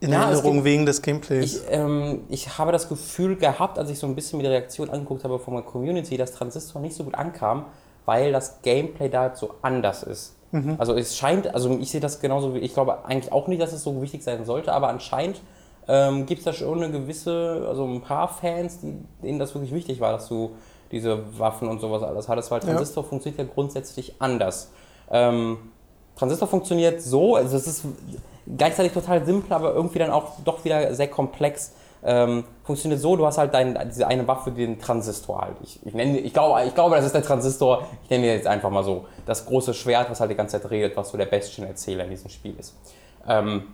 in Ja, Erinnerung gibt- wegen des Gameplays. Ich, ähm, ich habe das Gefühl gehabt, als ich so ein bisschen mir die Reaktion angeguckt habe von der Community, dass Transistor nicht so gut ankam, weil das Gameplay da halt so anders ist. Mhm. Also es scheint, also ich sehe das genauso wie, ich glaube eigentlich auch nicht, dass es so wichtig sein sollte, aber anscheinend ähm, gibt es da schon eine gewisse, also ein paar Fans, die, denen das wirklich wichtig war, dass du diese Waffen und sowas alles hattest, weil Transistor ja. funktioniert ja grundsätzlich anders. Ähm, Transistor funktioniert so, also es ist gleichzeitig total simpel, aber irgendwie dann auch doch wieder sehr komplex. Ähm, funktioniert so, du hast halt dein, diese eine Waffe, den Transistor halt. Ich, ich, nenne, ich, glaube, ich glaube, das ist der Transistor. Ich nenne ihn jetzt einfach mal so. Das große Schwert, was halt die ganze Zeit redet, was so der Bestien-Erzähler in diesem Spiel ist. Ähm,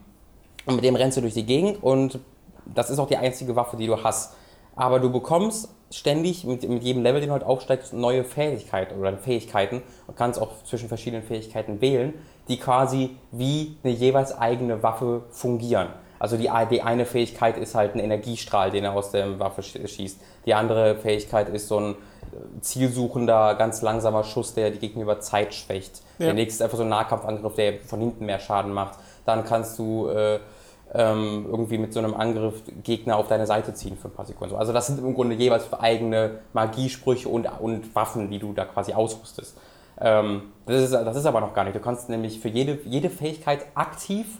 und mit dem rennst du durch die Gegend und das ist auch die einzige Waffe, die du hast. Aber du bekommst ständig mit, mit jedem Level, den du halt aufsteigst, neue Fähigkeiten oder Fähigkeiten und kannst auch zwischen verschiedenen Fähigkeiten wählen, die quasi wie eine jeweils eigene Waffe fungieren. Also die, die eine Fähigkeit ist halt ein Energiestrahl, den er aus der Waffe schießt. Die andere Fähigkeit ist so ein äh, zielsuchender, ganz langsamer Schuss, der die gegenüber Zeit schwächt. Ja. Der nächste ist einfach so ein Nahkampfangriff, der von hinten mehr Schaden macht. Dann kannst du äh, ähm, irgendwie mit so einem Angriff Gegner auf deine Seite ziehen für ein paar Sekunden. Also das sind im Grunde jeweils eigene Magiesprüche und, und Waffen, die du da quasi ausrüstest. Ähm, das, ist, das ist aber noch gar nicht. Du kannst nämlich für jede, jede Fähigkeit aktiv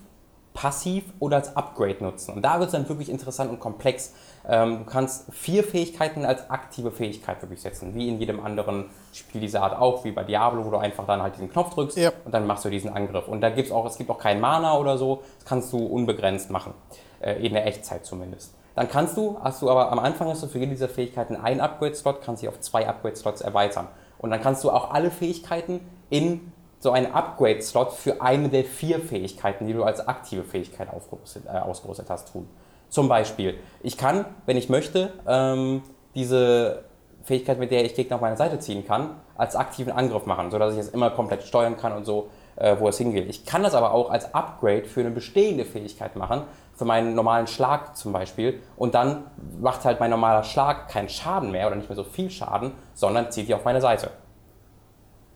passiv oder als Upgrade nutzen. Und da wird es dann wirklich interessant und komplex. Ähm, du kannst vier Fähigkeiten als aktive Fähigkeit wirklich setzen, wie in jedem anderen Spiel dieser Art auch, wie bei Diablo, wo du einfach dann halt diesen Knopf drückst ja. und dann machst du diesen Angriff. Und da gibt es auch, es gibt auch keinen Mana oder so, das kannst du unbegrenzt machen, äh, in der Echtzeit zumindest. Dann kannst du, hast du aber am Anfang hast du für jede dieser Fähigkeiten einen Upgrade-Slot, kannst sie auf zwei Upgrade-Slots erweitern. Und dann kannst du auch alle Fähigkeiten in so einen Upgrade-Slot für eine der vier Fähigkeiten, die du als aktive Fähigkeit äh, ausgerüstet hast, tun. Zum Beispiel, ich kann, wenn ich möchte, ähm, diese Fähigkeit, mit der ich Gegner auf meine Seite ziehen kann, als aktiven Angriff machen, sodass ich es immer komplett steuern kann und so, äh, wo es hingeht. Ich kann das aber auch als Upgrade für eine bestehende Fähigkeit machen, für meinen normalen Schlag zum Beispiel, und dann macht halt mein normaler Schlag keinen Schaden mehr oder nicht mehr so viel Schaden, sondern zieht die auf meine Seite.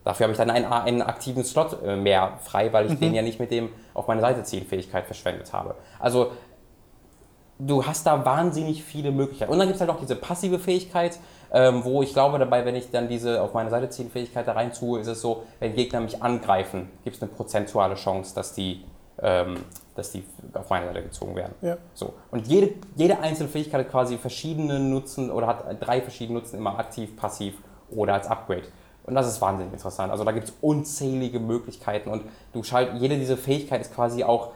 Dafür habe ich dann einen, einen aktiven Slot äh, mehr frei, weil ich mhm. den ja nicht mit dem auf meine Seite ziehen Fähigkeit verschwendet habe. Also du hast da wahnsinnig viele Möglichkeiten. Und dann gibt es halt noch diese passive Fähigkeit, ähm, wo ich glaube dabei, wenn ich dann diese auf meine Seite ziehen Fähigkeit da rein tue, ist es so, wenn Gegner mich angreifen, gibt es eine prozentuale Chance, dass die, ähm, dass die auf meine Seite gezogen werden. Ja. So. Und jede, jede einzelne Fähigkeit hat quasi verschiedene Nutzen oder hat drei verschiedene Nutzen, immer aktiv, passiv oder als Upgrade. Und das ist wahnsinnig interessant. Also da gibt es unzählige Möglichkeiten und du schaltest, jede dieser Fähigkeit ist quasi auch,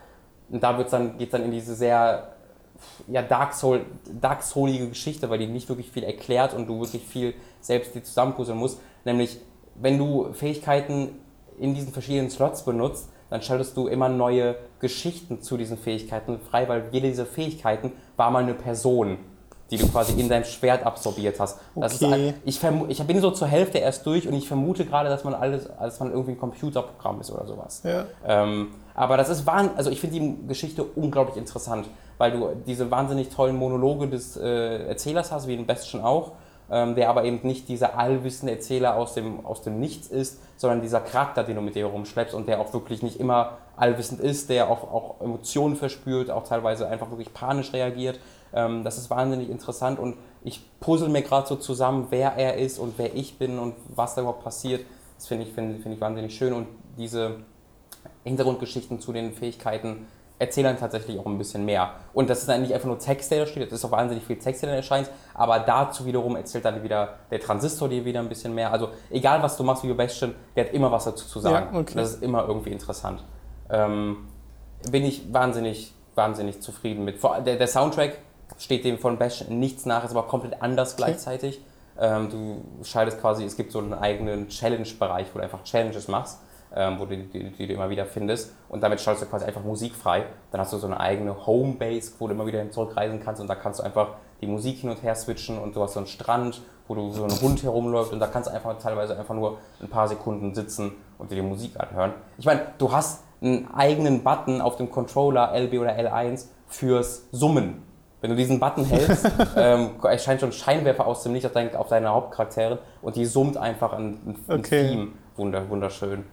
und da wird's dann, geht es dann in diese sehr ja, Dark, Soul, Dark Soulige Geschichte, weil die nicht wirklich viel erklärt und du wirklich viel selbst die zusammenpuzzeln musst. Nämlich, wenn du Fähigkeiten in diesen verschiedenen Slots benutzt, dann schaltest du immer neue Geschichten zu diesen Fähigkeiten frei, weil jede dieser Fähigkeiten war mal eine Person die du quasi in dein Schwert absorbiert hast. Okay. ist, ich, ich bin so zur Hälfte erst durch und ich vermute gerade, dass man alles, dass man irgendwie ein Computerprogramm ist oder sowas. Ja. Ähm, aber das ist wahnsinnig, also ich finde die Geschichte unglaublich interessant, weil du diese wahnsinnig tollen Monologe des äh, Erzählers hast, wie in Bastion auch, ähm, der aber eben nicht dieser allwissende Erzähler aus dem, aus dem Nichts ist, sondern dieser Charakter, den du mit dir rumschleppst und der auch wirklich nicht immer allwissend ist, der auch, auch Emotionen verspürt, auch teilweise einfach wirklich panisch reagiert ähm, das ist wahnsinnig interessant und ich puzzle mir gerade so zusammen, wer er ist und wer ich bin und was da überhaupt passiert. Das finde ich, find, find ich wahnsinnig schön und diese Hintergrundgeschichten zu den Fähigkeiten erzählen tatsächlich auch ein bisschen mehr. Und das ist dann nicht einfach nur Text, der da steht, das ist auch wahnsinnig viel Text, der dann erscheint, aber dazu wiederum erzählt dann wieder der Transistor dir wieder ein bisschen mehr. Also egal, was du machst, wie Bastion, der hat immer was dazu zu sagen. Ja, okay. Das ist immer irgendwie interessant. Ähm, bin ich wahnsinnig, wahnsinnig zufrieden mit. Der, der Soundtrack steht dem von Bash nichts nach, ist aber komplett anders okay. gleichzeitig. Ähm, du schaltest quasi, es gibt so einen eigenen Challenge-Bereich, wo du einfach Challenges machst, ähm, wo du die, die, du immer wieder findest und damit schaltest du quasi einfach Musik frei. Dann hast du so eine eigene Homebase, wo du immer wieder zurückreisen kannst und da kannst du einfach die Musik hin und her switchen und du hast so einen Strand, wo du so ein Hund herumläuft und da kannst du einfach teilweise einfach nur ein paar Sekunden sitzen und dir die Musik anhören. Ich meine, du hast einen eigenen Button auf dem Controller LB oder L1 fürs Summen. Wenn du diesen Button hältst, ähm, erscheint schon Scheinwerfer aus dem Licht auf, dein, auf deine Hauptcharaktere und die summt einfach ein, ein okay. Theme. Wunder, wunderschön.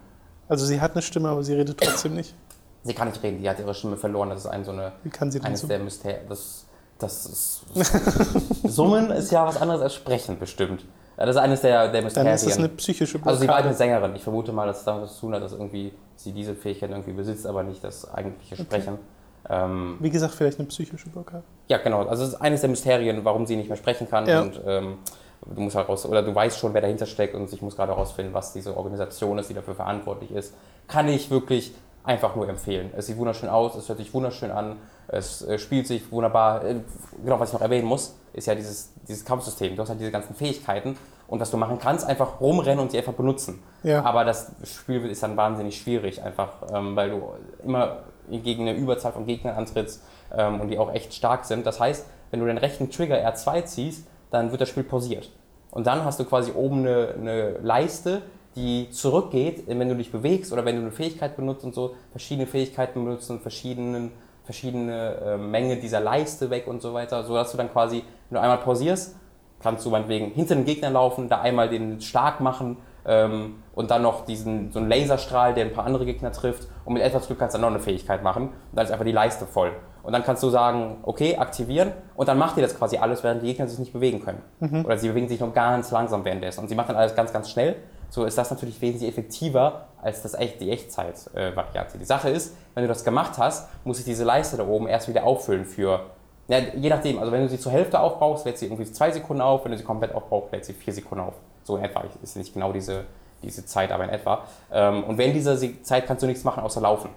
Also sie hat eine Stimme, aber sie redet trotzdem nicht. Sie kann nicht reden, die hat ihre Stimme verloren. Das ist ein, so eine, Wie kann sie eines der Mysterien. Das, das ist, Summen ist ja was anderes als Sprechen bestimmt. Das ist eines der, der Dann Mysterien. ist es eine psychische also sie war Blockade. eine Sängerin. Ich vermute mal, dass es damit zu tun hat, dass irgendwie sie diese Fähigkeit irgendwie besitzt, aber nicht das eigentliche Sprechen. Ähm, Wie gesagt, vielleicht eine psychische Blockade. ja, genau. Also es ist eines der Mysterien, warum sie nicht mehr sprechen kann. Ja. Und ähm, du musst halt raus, oder du weißt schon, wer dahinter steckt und ich muss gerade herausfinden, was diese Organisation ist, die dafür verantwortlich ist. Kann ich wirklich einfach nur empfehlen. Es sieht wunderschön aus, es hört sich wunderschön an, es äh, spielt sich wunderbar. Äh, Genau, was ich noch erwähnen muss, ist ja dieses, dieses Kampfsystem. Du hast halt diese ganzen Fähigkeiten und was du machen kannst, einfach rumrennen und sie einfach benutzen. Ja. Aber das Spiel ist dann wahnsinnig schwierig, einfach ähm, weil du immer gegen eine Überzahl von Gegnern antrittst ähm, und die auch echt stark sind. Das heißt, wenn du den rechten Trigger R2 ziehst, dann wird das Spiel pausiert. Und dann hast du quasi oben eine, eine Leiste, die zurückgeht, wenn du dich bewegst oder wenn du eine Fähigkeit benutzt und so, verschiedene Fähigkeiten benutzt und verschiedenen, verschiedene äh, Menge dieser Leiste weg und so weiter, sodass du dann quasi, wenn du einmal pausierst, kannst du meinetwegen hinter den Gegner laufen, da einmal den stark machen ähm, und dann noch diesen, so einen Laserstrahl, der ein paar andere Gegner trifft und mit etwas Glück kannst du dann noch eine Fähigkeit machen und dann ist einfach die Leiste voll. Und dann kannst du sagen, okay, aktivieren und dann macht dir das quasi alles, während die Gegner sich nicht bewegen können. Oder sie bewegen sich nur ganz langsam währenddessen und sie macht dann alles ganz, ganz schnell. So ist das natürlich wesentlich effektiver als das echt, die Echtzeit-Variante. die Sache ist, wenn du das gemacht hast, muss ich diese Leiste da oben erst wieder auffüllen für ja, je nachdem, also wenn du sie zur Hälfte aufbrauchst, lädt sie irgendwie zwei Sekunden auf, wenn du sie komplett aufbrauchst, lädt sie vier Sekunden auf. So in etwa, ist nicht genau diese, diese Zeit, aber in etwa. Ähm, und während dieser Se- Zeit kannst du nichts machen, außer laufen.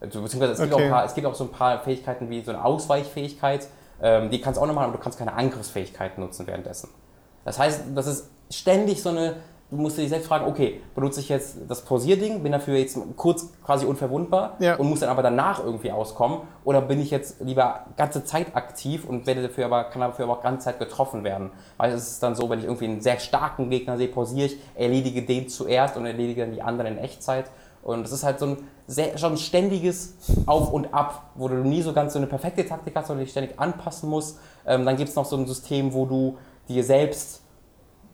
Also, Beziehungsweise es, gibt auch Okay. paar, es gibt auch so ein paar Fähigkeiten wie so eine Ausweichfähigkeit, ähm, die kannst du auch noch machen, aber du kannst keine Angriffsfähigkeiten nutzen währenddessen. Das heißt, das ist ständig so eine, du musst dich selbst fragen, okay, benutze ich jetzt das Pausierding, bin dafür jetzt kurz quasi unverwundbar Ja. und muss dann aber danach irgendwie auskommen oder bin ich jetzt lieber ganze Zeit aktiv und werde dafür aber, kann dafür aber auch ganze Zeit getroffen werden. Weil es ist dann so, wenn ich irgendwie einen sehr starken Gegner sehe, pausiere ich, erledige den zuerst und erledige dann die anderen in Echtzeit. Und es ist halt so ein sehr, schon ein ständiges Auf und Ab, wo du nie so ganz so eine perfekte Taktik hast, sondern dich ständig anpassen musst. Ähm, dann gibt es noch so ein System, wo du dir selbst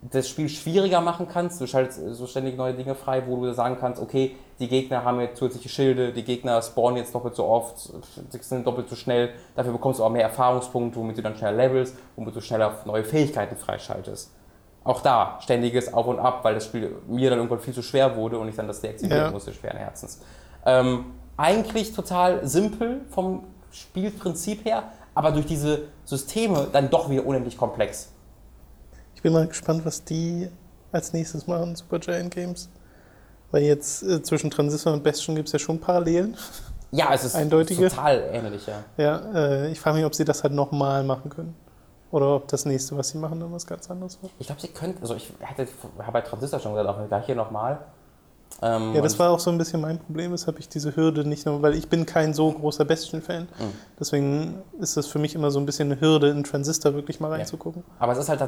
das Spiel schwieriger machen kannst. Du schaltest so ständig neue Dinge frei, wo du sagen kannst, okay, die Gegner haben jetzt zusätzliche Schilde, die Gegner spawnen jetzt doppelt so oft, sie sind doppelt so schnell. Dafür bekommst du auch mehr Erfahrungspunkte, womit du dann schneller levelst, womit du schneller neue Fähigkeiten freischaltest. Auch da ständiges Auf und Ab, weil das Spiel mir dann irgendwann viel zu schwer wurde und ich dann das deaktivieren Ja. musste, schweren Herzens. Ähm, eigentlich total simpel vom Spielprinzip her, aber durch diese Systeme dann doch wieder unendlich komplex. Ich bin mal gespannt, was die als nächstes machen, Supergiant Games. Weil jetzt äh, zwischen Transistor und Bastion gibt es ja schon Parallelen. Ja, es ist Eindeutige. total ähnlich, ja. Ja, äh, ich frage mich, ob sie das halt nochmal machen können. Oder ob das nächste, was sie machen, dann was ganz anderes wird. Ich glaube, sie könnten, also ich hätte, habe bei Transistor schon gesagt, auch gleich hier nochmal. Ähm, Ja, das war auch so ein bisschen mein Problem, weshalb ich diese Hürde nicht nur, weil ich bin kein so großer Bastion-Fan. Mhm. Deswegen ist das für mich immer so ein bisschen eine Hürde, in Transistor wirklich mal reinzugucken. Aber es ist halt,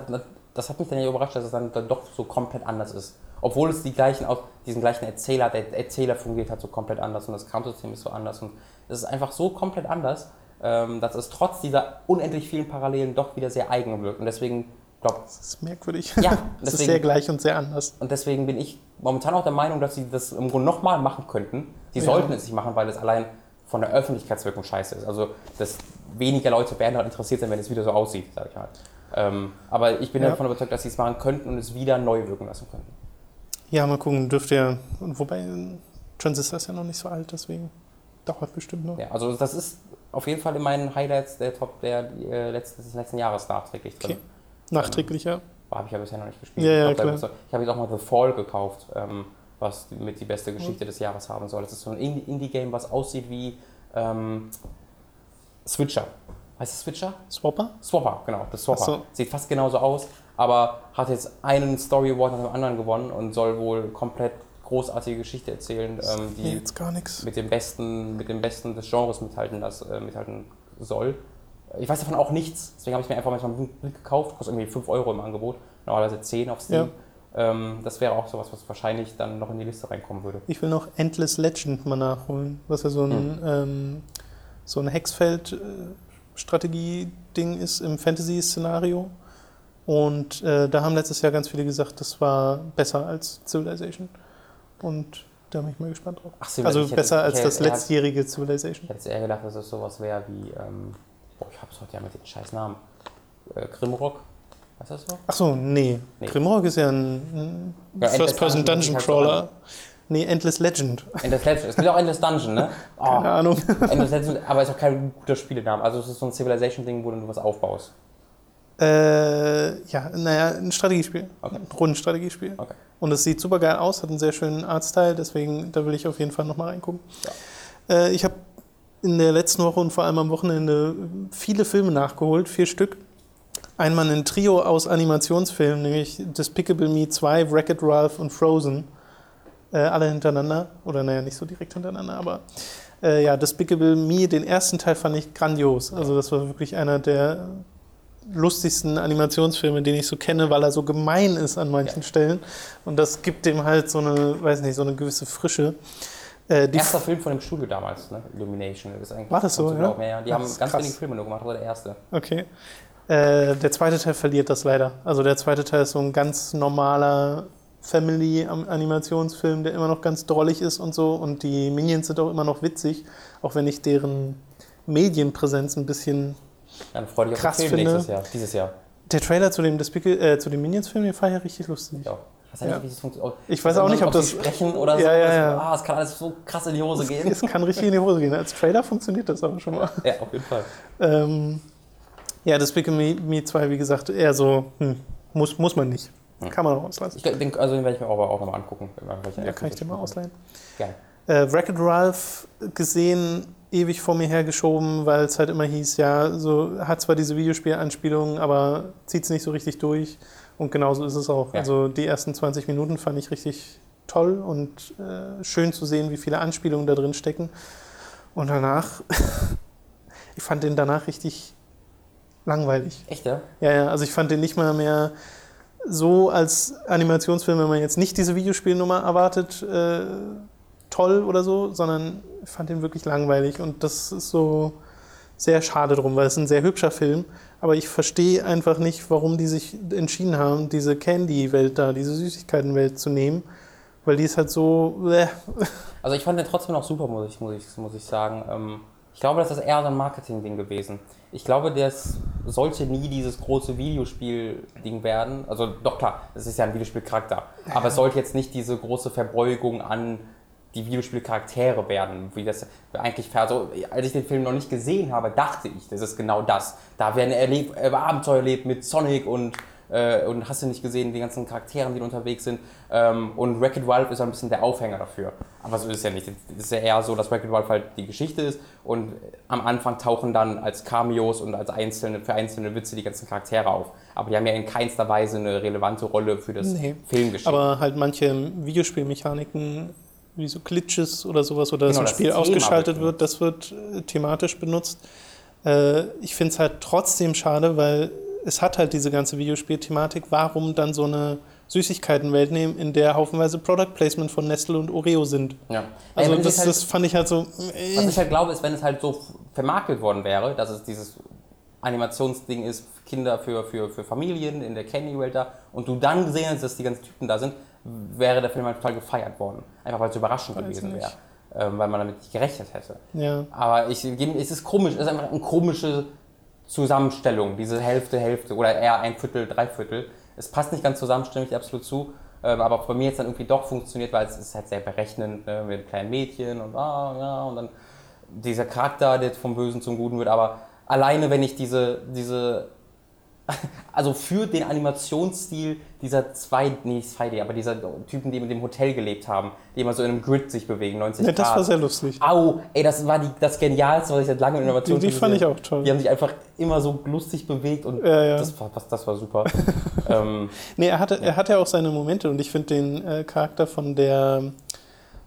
das hat mich dann ja überrascht, dass es dann, dann doch so komplett anders ist. Obwohl es die gleichen, auch diesen gleichen Erzähler, der Erzähler fungiert halt so komplett anders und das Kampfsystem ist so anders und es ist einfach so komplett anders, ähm, dass es trotz dieser unendlich vielen Parallelen doch wieder sehr eigen wirkt und deswegen, glaub, Das ist merkwürdig. Ja, Es ist deswegen- sehr gleich und sehr anders. und deswegen bin ich momentan auch der Meinung, dass sie das im Grunde nochmal machen könnten. Die Ja. sollten es nicht machen, weil es allein von der Öffentlichkeitswirkung scheiße ist. Also, dass weniger Leute werden daran interessiert sein, wenn es wieder so aussieht, sag ich mal. Ähm, aber ich bin Ja. davon überzeugt, dass sie es machen könnten und es wieder neu wirken lassen könnten. Ja, mal gucken, dürfte ja. und Wobei, Transistor ist ja noch nicht so alt, deswegen dauert bestimmt noch. Ja, also das ist auf jeden Fall in meinen Highlights der Top der äh, letzten, des letzten Jahres nachträglich drin. Okay. Nachträglich, ja. Habe ich ja bisher noch nicht gespielt. Ja, ja, ich glaub, da klar. ich habe jetzt auch mal The Fall gekauft, ähm, was mit die beste Geschichte des Jahres haben soll. Das ist so ein Indie- Indie-Game, was aussieht wie ähm, Switcher. Heißt es Switcher? Swapper? Swapper, genau, das Swapper. So. Sieht fast genauso aus, aber hat jetzt einen Story Award nach dem anderen gewonnen und soll wohl komplett großartige Geschichte erzählen, ähm, die mit dem Besten, mit dem Besten des Genres mithalten, das, äh, mithalten soll. Ich weiß davon auch nichts, deswegen habe ich mir einfach manchmal mitgekauft, kostet irgendwie 5 Euro im Angebot, normalerweise 10 auf Steam. Ähm, das wäre auch sowas, was wahrscheinlich dann noch in die Liste reinkommen würde. Ich will noch Endless Legend mal nachholen, was ja so ein, Hm. ähm, so ein Hexfeld-Strategie-Ding ist im Fantasy-Szenario. Und äh, da haben letztes Jahr ganz viele gesagt, das war besser als Civilization. Und da bin ich mal gespannt drauf. Ach, so, Also hätte- besser ich als hätte- das ja, letztjährige Civilization. Ich hätte eher gedacht, dass es sowas wäre wie, ähm, boah, ich hab's heute ja mit den scheiß Namen, äh, Grimrock. Was ist das so? Achso, nee. Nee. Grimrock ist ja ein, Ja, Endless First-Person Dungeon, Dungeon das heißt Crawler. Nee, Endless Legend. Endless Legend. Es gibt auch Endless Dungeon, ne? Oh, Keine Ahnung. Endless Legend, aber ist auch kein guter Spielename. Also es ist so ein Civilization-Ding, wo du was aufbaust. Äh, ja, naja, ein Strategiespiel. Okay. Ein Rundenstrategiespiel. Okay. Und es sieht super geil aus, hat einen sehr schönen Artstyle, deswegen da will ich auf jeden Fall nochmal reingucken. Äh, ich habe in der letzten Woche und vor allem am Wochenende viele Filme nachgeholt, vier Stück. Einmal ein Trio aus Animationsfilmen, nämlich Despicable Me 2, Wreck-It Ralph und Frozen. Äh, alle hintereinander. Oder naja, nicht so direkt hintereinander, aber äh, ja, Despicable Me, den ersten Teil fand ich grandios. Also das war wirklich einer der lustigsten Animationsfilme, den ich so kenne, weil er so gemein ist an manchen Stellen. Und das gibt dem halt so eine, weiß nicht, so eine gewisse Frische. Äh, Erster Film von dem Studio damals, ne? Illumination. Das ist eigentlich War das so, ja? glauben, ja? Die Das haben ganz wenige Filme nur gemacht, war der erste. Okay. Äh, der zweite Teil verliert das leider. Also der zweite Teil ist so ein ganz normaler Family-Animationsfilm, der immer noch ganz drollig ist und so. Und die Minions sind auch immer noch witzig, auch wenn ich deren Medienpräsenz ein bisschen. Dann freu dich auf Krass den Film finde- nächstes Jahr. Dieses Jahr. Der Trailer zu dem, Despic- äh, zu dem Minions-Film, den fand ich ja richtig lustig. Ja. Ich weiß ja nicht, wie das funktioniert. Ich weiß auch nicht, ob das- sprechen oder so. Ja, ja, Das- ja. Ah, es kann alles so krass in die Hose gehen. Es kann richtig in die Hose gehen. Als Trailer funktioniert das aber schon mal. Ja, auf jeden Fall. Ähm, ja, Despicable Me, Me 2, wie gesagt, eher so, hm, muss, muss man nicht. Kann man auch auslassen. Ich denke, also den werde ich mir aber auch nochmal angucken. Ja, kann ich dir mal ausleihen. Gerne. Äh, Wreck-It Ralph gesehen, ewig vor mir hergeschoben, weil es halt immer hieß, ja, so hat zwar diese Videospielanspielungen, aber zieht es nicht so richtig durch. Und genauso ist es auch. Ja. Also die ersten 20 Minuten fand ich richtig toll und äh, schön zu sehen, wie viele Anspielungen da drin stecken. Und danach, ich fand den danach richtig langweilig. Echt, ja? Ja, ja, also ich fand den nicht mal mehr so als Animationsfilm, wenn man jetzt nicht diese Videospielnummer erwartet, äh, toll oder so, sondern ich fand den wirklich langweilig und das ist so sehr schade drum, weil es ist ein sehr hübscher Film, aber ich verstehe einfach nicht, warum die sich entschieden haben, diese Candy-Welt da, diese Süßigkeiten-Welt zu nehmen, weil die ist halt so, äh, Also ich fand den trotzdem noch super, muss ich, muss ich, muss ich sagen. Ähm, ich glaube, das ist eher so ein Marketing-Ding gewesen. Ich glaube, das sollte nie dieses große Videospiel-Ding werden. Also doch klar, es ist ja ein Videospielcharakter. Aber es sollte jetzt nicht diese große Verbeugung an die Videospielcharaktere werden, wie das eigentlich also als ich den Film noch nicht gesehen habe, dachte ich, das ist genau das. Da werden Erleb äh, Abenteuer erlebt mit Sonic und äh, und hast du nicht gesehen, die ganzen Charakteren, die unterwegs sind. Ähm, und Wreck-It Ralph ist ein bisschen der Aufhänger dafür. Aber so ist es ja nicht. Es ist ja eher so, dass Wreck-It Ralph halt die Geschichte ist und am Anfang tauchen dann als Cameos und als einzelne, für einzelne Witze die ganzen Charaktere auf. Aber die haben ja in keinster Weise eine relevante Rolle für das Nee. Filmgeschehen. aber halt manche Videospielmechaniken, wie so Glitches oder sowas, oder Genau, ein das Spiel ausgeschaltet wird wird, das wird äh, thematisch benutzt. Äh, ich finde es halt trotzdem schade, weil es hat halt diese ganze Videospielthematik. Warum dann so eine Süßigkeitenwelt nehmen, in der haufenweise Product Placement von Nestle und Oreo sind? ja. Also Ey, das, halt- das fand ich halt so. Was Äh, ich halt glaube, ist, wenn es halt so vermarktet worden wäre, dass es dieses Animationsding ist, Kinder für, für, für Familien in der Candy-Welt da, und du dann gesehen hast, dass die ganzen Typen da sind, wäre der Film halt total gefeiert worden. Einfach weil es überraschend Weiß gewesen wäre. Ähm, weil man damit nicht gerechnet hätte. ja. Aber ich, es ist komisch, es ist einfach eine komische Zusammenstellung, diese Hälfte, Hälfte oder eher ein Viertel, Dreiviertel. Es passt nicht ganz zusammen, stimme ich absolut zu. Ähm, aber bei mir jetzt dann irgendwie doch funktioniert, weil es ist halt sehr berechnend ne, mit kleinen Mädchen und ah, ja, und dann dieser Charakter, der vom Bösen zum Guten wird. Aber alleine, wenn ich diese, diese also für den Animationsstil dieser zwei, nee, nicht 2D, aber dieser Typen, die mit dem Hotel gelebt haben, die immer so in einem Grid sich bewegen, 90 ja, das Grad. war sehr lustig. Au, ey, das war die, das Genialste, was ich seit langem in Die, Innovation die fand ich auch toll. Die haben sich einfach immer so lustig bewegt und Ja, ja. Das, war, das, das war super. ähm, Nee, er hatte, er hatte ja auch seine Momente und ich finde den äh, Charakter von der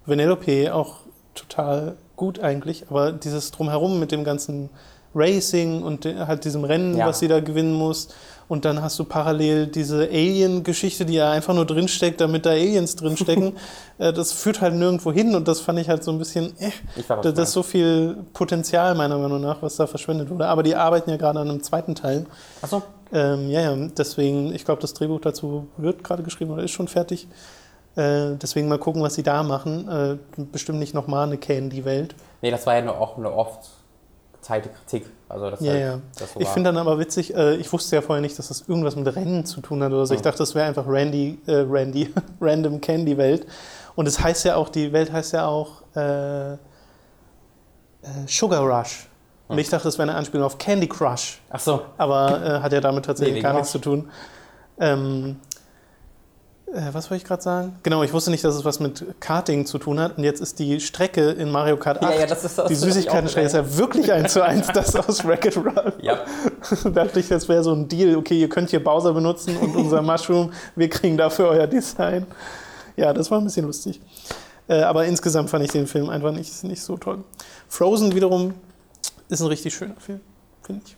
Vanellope auch total gut eigentlich, aber dieses Drumherum mit dem ganzen Racing und halt diesem Rennen, Ja. was sie da gewinnen muss und dann hast du parallel diese Alien-Geschichte, die ja einfach nur drinsteckt, damit da Aliens drinstecken, äh, das führt halt nirgendwo hin und das fand ich halt so ein bisschen, äh, was da- das ist so viel Potenzial meiner Meinung nach, was da verschwendet wurde, aber die arbeiten ja gerade an einem zweiten Teil. Achso, Ähm, ja, ja, deswegen, ich glaube, das Drehbuch dazu wird gerade geschrieben oder ist schon fertig. Äh, deswegen mal gucken, was sie da machen. Äh, bestimmt nicht nochmal eine Candy-Welt. nee, das war ja nur auch eine oft Zeitkritik. Also das Ja, halt, ja. Das so Ich finde dann aber witzig, äh, ich wusste ja vorher nicht, dass das irgendwas mit Rennen zu tun hat oder so. Ich Hm. dachte, das wäre einfach Randy, äh, Randy, Random Candy Welt. Und es heißt ja auch, die Welt heißt ja auch äh, äh, Sugar Rush. Und Hm. ich dachte, das wäre eine Anspielung auf Candy Crush. Ach so. Aber äh, hat ja damit tatsächlich Nee, gar nichts zu tun. Ähm, äh, was wollte ich gerade sagen? Genau, ich wusste nicht, dass es was mit Karting zu tun hat. Und jetzt ist die Strecke in Mario Kart 8, Ja, ja, das ist das. die Süßigkeitenstrecke, ist ja wirklich eins zu eins das aus Wreck-It Ralph. Ja, dachte ich, das wäre so ein Deal. Okay, ihr könnt hier Bowser benutzen und unser Mushroom, wir kriegen dafür euer Design. Ja, das war ein bisschen lustig. Äh, aber insgesamt fand ich den Film einfach nicht, nicht so toll. Frozen wiederum ist ein richtig schöner Film, finde ich.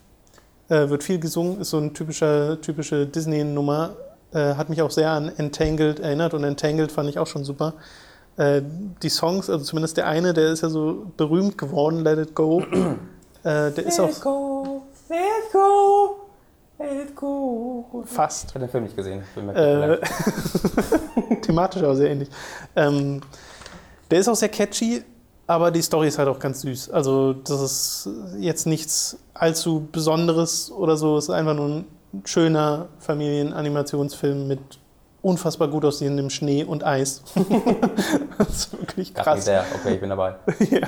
Äh, wird viel gesungen, ist so eine typische, typische Disney-Nummer. Äh, hat mich auch sehr an Entangled erinnert und Entangled fand ich auch schon super. Äh, die Songs, also zumindest der eine, der ist ja so berühmt geworden, Let It Go. äh, der ist auch go, let go, let go. fast Ich habe den Film nicht gesehen. Mir Äh, thematisch auch sehr ähnlich. Ähm, der ist auch sehr catchy, aber die Story ist halt auch ganz süß. Also das ist jetzt nichts allzu Besonderes oder so. Es ist einfach nur ein schöner Familienanimationsfilm mit unfassbar gut aussehendem Schnee und Eis. das ist wirklich krass. Der, okay, ich bin dabei. Ja.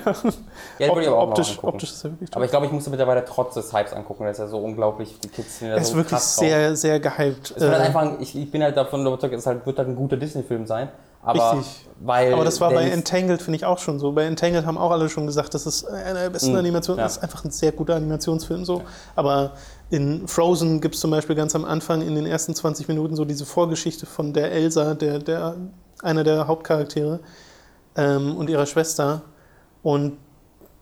Ja, ich aber auch mal optisch, angucken. optisch ist er wirklich Aber ich glaube, ich musste mittlerweile trotz des Hypes angucken. Der ist ja so unglaublich, die Kids sind ja Er ist so wirklich krass drauf. sehr, sehr gehypt. Es wird halt Äh, einfach, ich, ich bin halt davon überzeugt, es halt, wird halt ein guter Disney-Film sein. Aber Richtig. Weil Aber das war bei Entangled, finde ich auch schon so. Bei Entangled haben auch alle schon gesagt, das ist einer der besten Mm, Animationen. ja. Das ist einfach ein sehr guter Animationsfilm so. Aber in Frozen gibt es zum Beispiel ganz am Anfang in den ersten 20 Minuten so diese Vorgeschichte von der Elsa, der, der, einer der Hauptcharaktere, ähm, und ihrer Schwester. Und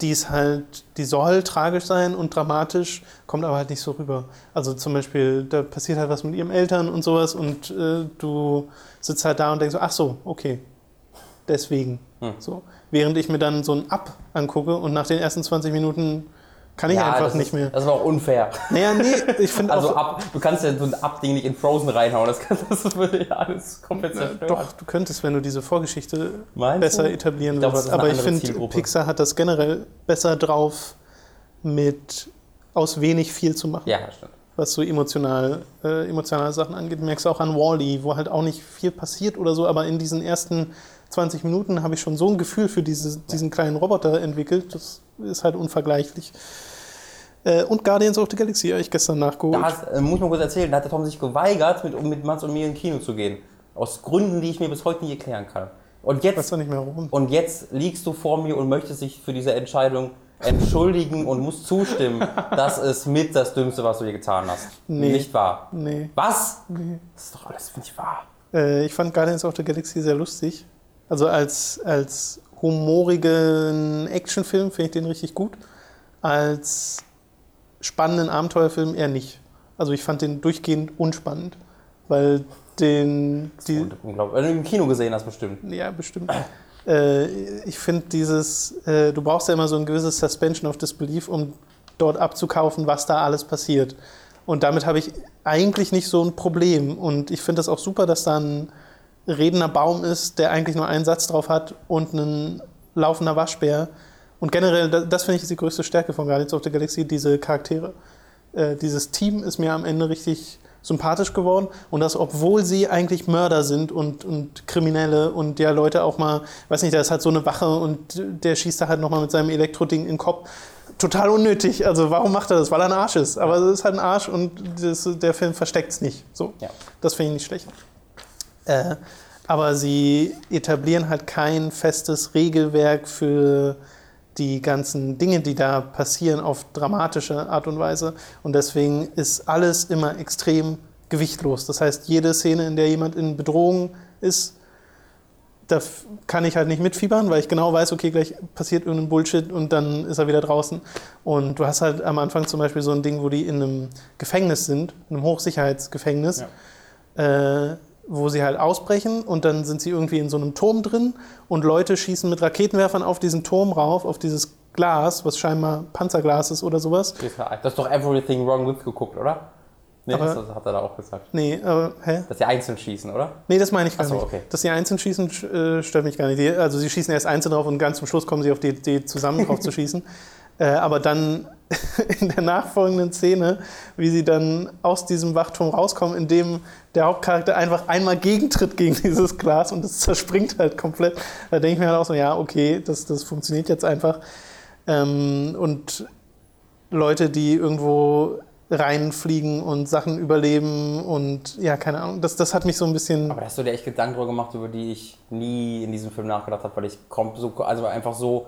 die ist halt, die soll tragisch sein und dramatisch, kommt aber halt nicht so rüber. Also zum Beispiel, da passiert halt was mit ihren Eltern und sowas und äh, du sitzt halt da und denkst so, ach so, okay, deswegen. Hm. So. Während ich mir dann so ein Up angucke und nach den ersten 20 Minuten kann ich ja, einfach nicht ist, mehr. Das ist aber auch unfair. Naja, nee, ich finde Also auch. ab, du kannst ja so ein Ab-Ding nicht in Frozen reinhauen. Das, kann, das würde ja alles komplett zerstören. Doch, du könntest, wenn du diese Vorgeschichte Meinst besser du? etablieren Ich willst. Aber ich finde. Pixar hat das generell besser drauf, mit aus wenig viel zu machen. Ja, stimmt. was so emotional, äh, emotionale Sachen angeht. Merkst du auch an Wally, wo halt auch nicht viel passiert oder so, aber in diesen ersten 20 Minuten habe ich schon so ein Gefühl für diese, diesen kleinen Roboter entwickelt. Das ist halt unvergleichlich. Äh, und Guardians of the Galaxy habe ich gestern nachgeholt. Da hat, äh, muss ich mal kurz erzählen, da hat der Tom sich geweigert, mit, um mit Mats und mir ins Kino zu gehen. Aus Gründen, die ich mir bis heute nicht erklären kann. Und jetzt, doch nicht mehr warum. und jetzt liegst du vor mir und möchtest dich für diese Entscheidung entschuldigen und musst zustimmen. Das ist mit das Dümmste, was du je getan hast. Nee. Nicht wahr? Nee. Was? nee. Das ist doch alles nicht wahr. Äh, ich fand Guardians of the Galaxy sehr lustig. Also als, als humorigen Actionfilm finde ich den richtig gut. Als spannenden Abenteuerfilm eher nicht. Also ich fand den durchgehend unspannend, weil den die unglaublich. Wenn du im Kino gesehen hast, bestimmt. ja bestimmt. Äh, ich finde dieses, äh, du brauchst ja immer so ein gewisses Suspension of Disbelief, um dort abzukaufen, was da alles passiert. Und damit habe ich eigentlich nicht so ein Problem. Und ich finde das auch super, dass da ein redender Baum ist, der eigentlich nur einen Satz drauf hat und ein laufender Waschbär. Und generell, da- das finde ich ist die größte Stärke von Guardians of the Galaxy, diese Charaktere. Äh, dieses Team ist mir am Ende richtig sympathisch geworden und das, obwohl sie eigentlich Mörder sind und, und Kriminelle und ja Leute auch mal, weiß nicht, da ist halt so eine Wache und der schießt da halt nochmal mit seinem Elektroding in den Kopf. Total unnötig. Also warum macht er das? Weil er ein Arsch ist. Aber es ist halt ein Arsch und das, der Film versteckt es nicht. So. Ja. Das finde ich nicht schlecht. Äh, aber sie etablieren halt kein festes Regelwerk für die ganzen Dinge, die da passieren, auf dramatische Art und Weise. Und deswegen ist alles immer extrem gewichtlos. Das heißt, jede Szene, in der jemand in Bedrohung ist, da kann ich halt nicht mitfiebern, weil ich genau weiß, okay, gleich passiert irgendein Bullshit und dann ist er wieder draußen. Und du hast halt am Anfang zum Beispiel so ein Ding, wo die in einem Gefängnis sind, in einem Hochsicherheitsgefängnis, äh, wo sie halt ausbrechen und dann sind sie irgendwie in so einem Turm drin und Leute schießen mit Raketenwerfern auf diesen Turm rauf, auf dieses Glas, was scheinbar Panzerglas ist oder sowas. Das ist doch Everything Wrong With geguckt, oder? Nee, Aber- das hat er da auch gesagt. Nee, aber, hä? Dass sie einzeln schießen, oder? Nee, das meine ich gar so, nicht. okay. Dass sie einzeln schießen, sch- äh, stört mich gar nicht. Die, also sie schießen erst einzeln drauf und ganz zum Schluss kommen sie auf die Idee, zusammen drauf zu schießen. Äh, aber dann in der nachfolgenden Szene, wie sie dann aus diesem Wachturm rauskommen, indem der Hauptcharakter einfach einmal gegentritt gegen dieses Glas und es zerspringt halt komplett. Da denke ich mir halt auch so, ja, okay, das, das funktioniert jetzt einfach. Ähm, und Leute, die irgendwo reinfliegen und Sachen überleben und ja, keine Ahnung, das, das hat mich so ein bisschen. Aber hast du dir echt Gedanken darüber gemacht, über die ich nie in diesem Film nachgedacht habe, weil ich so, also einfach so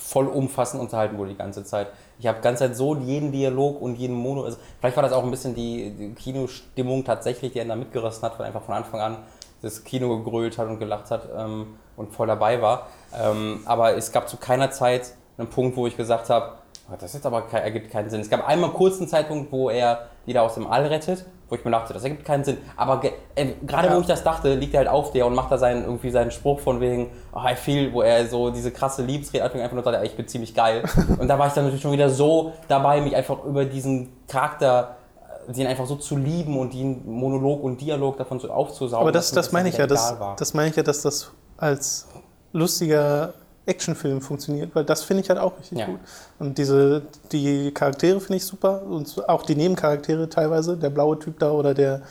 vollumfassend unterhalten wurde die ganze Zeit. Ich habe ganze Zeit so jeden Dialog und jeden Mono. Also vielleicht war das auch ein bisschen die, die Kinostimmung tatsächlich, die einen da mitgerissen hat, weil einfach von Anfang an das Kino gegrölt hat und gelacht hat ähm, und voll dabei war. Ähm, aber es gab zu keiner Zeit einen Punkt, wo ich gesagt habe, oh, das jetzt aber ergibt keinen Sinn. Es gab einmal kurz einen Zeitpunkt, wo er die da aus dem All rettet wo ich mir dachte, das ergibt keinen Sinn. Aber äh, gerade ja. wo ich das dachte, liegt er halt auf der und macht da seinen, irgendwie seinen Spruch von wegen, oh, I feel, wo er so diese krasse Liebesredung einfach nur sagt, ich bin ziemlich geil. und da war ich dann natürlich schon wieder so dabei, mich einfach über diesen Charakter äh, den einfach so zu lieben und den Monolog und Dialog davon so aufzusaugen. Aber das, das meine ich ja, das, das meine ich ja, dass das als lustiger Actionfilm funktioniert, weil das finde ich halt auch richtig ja. gut. Und diese, die Charaktere finde ich super und auch die Nebencharaktere teilweise, der blaue Typ da oder der,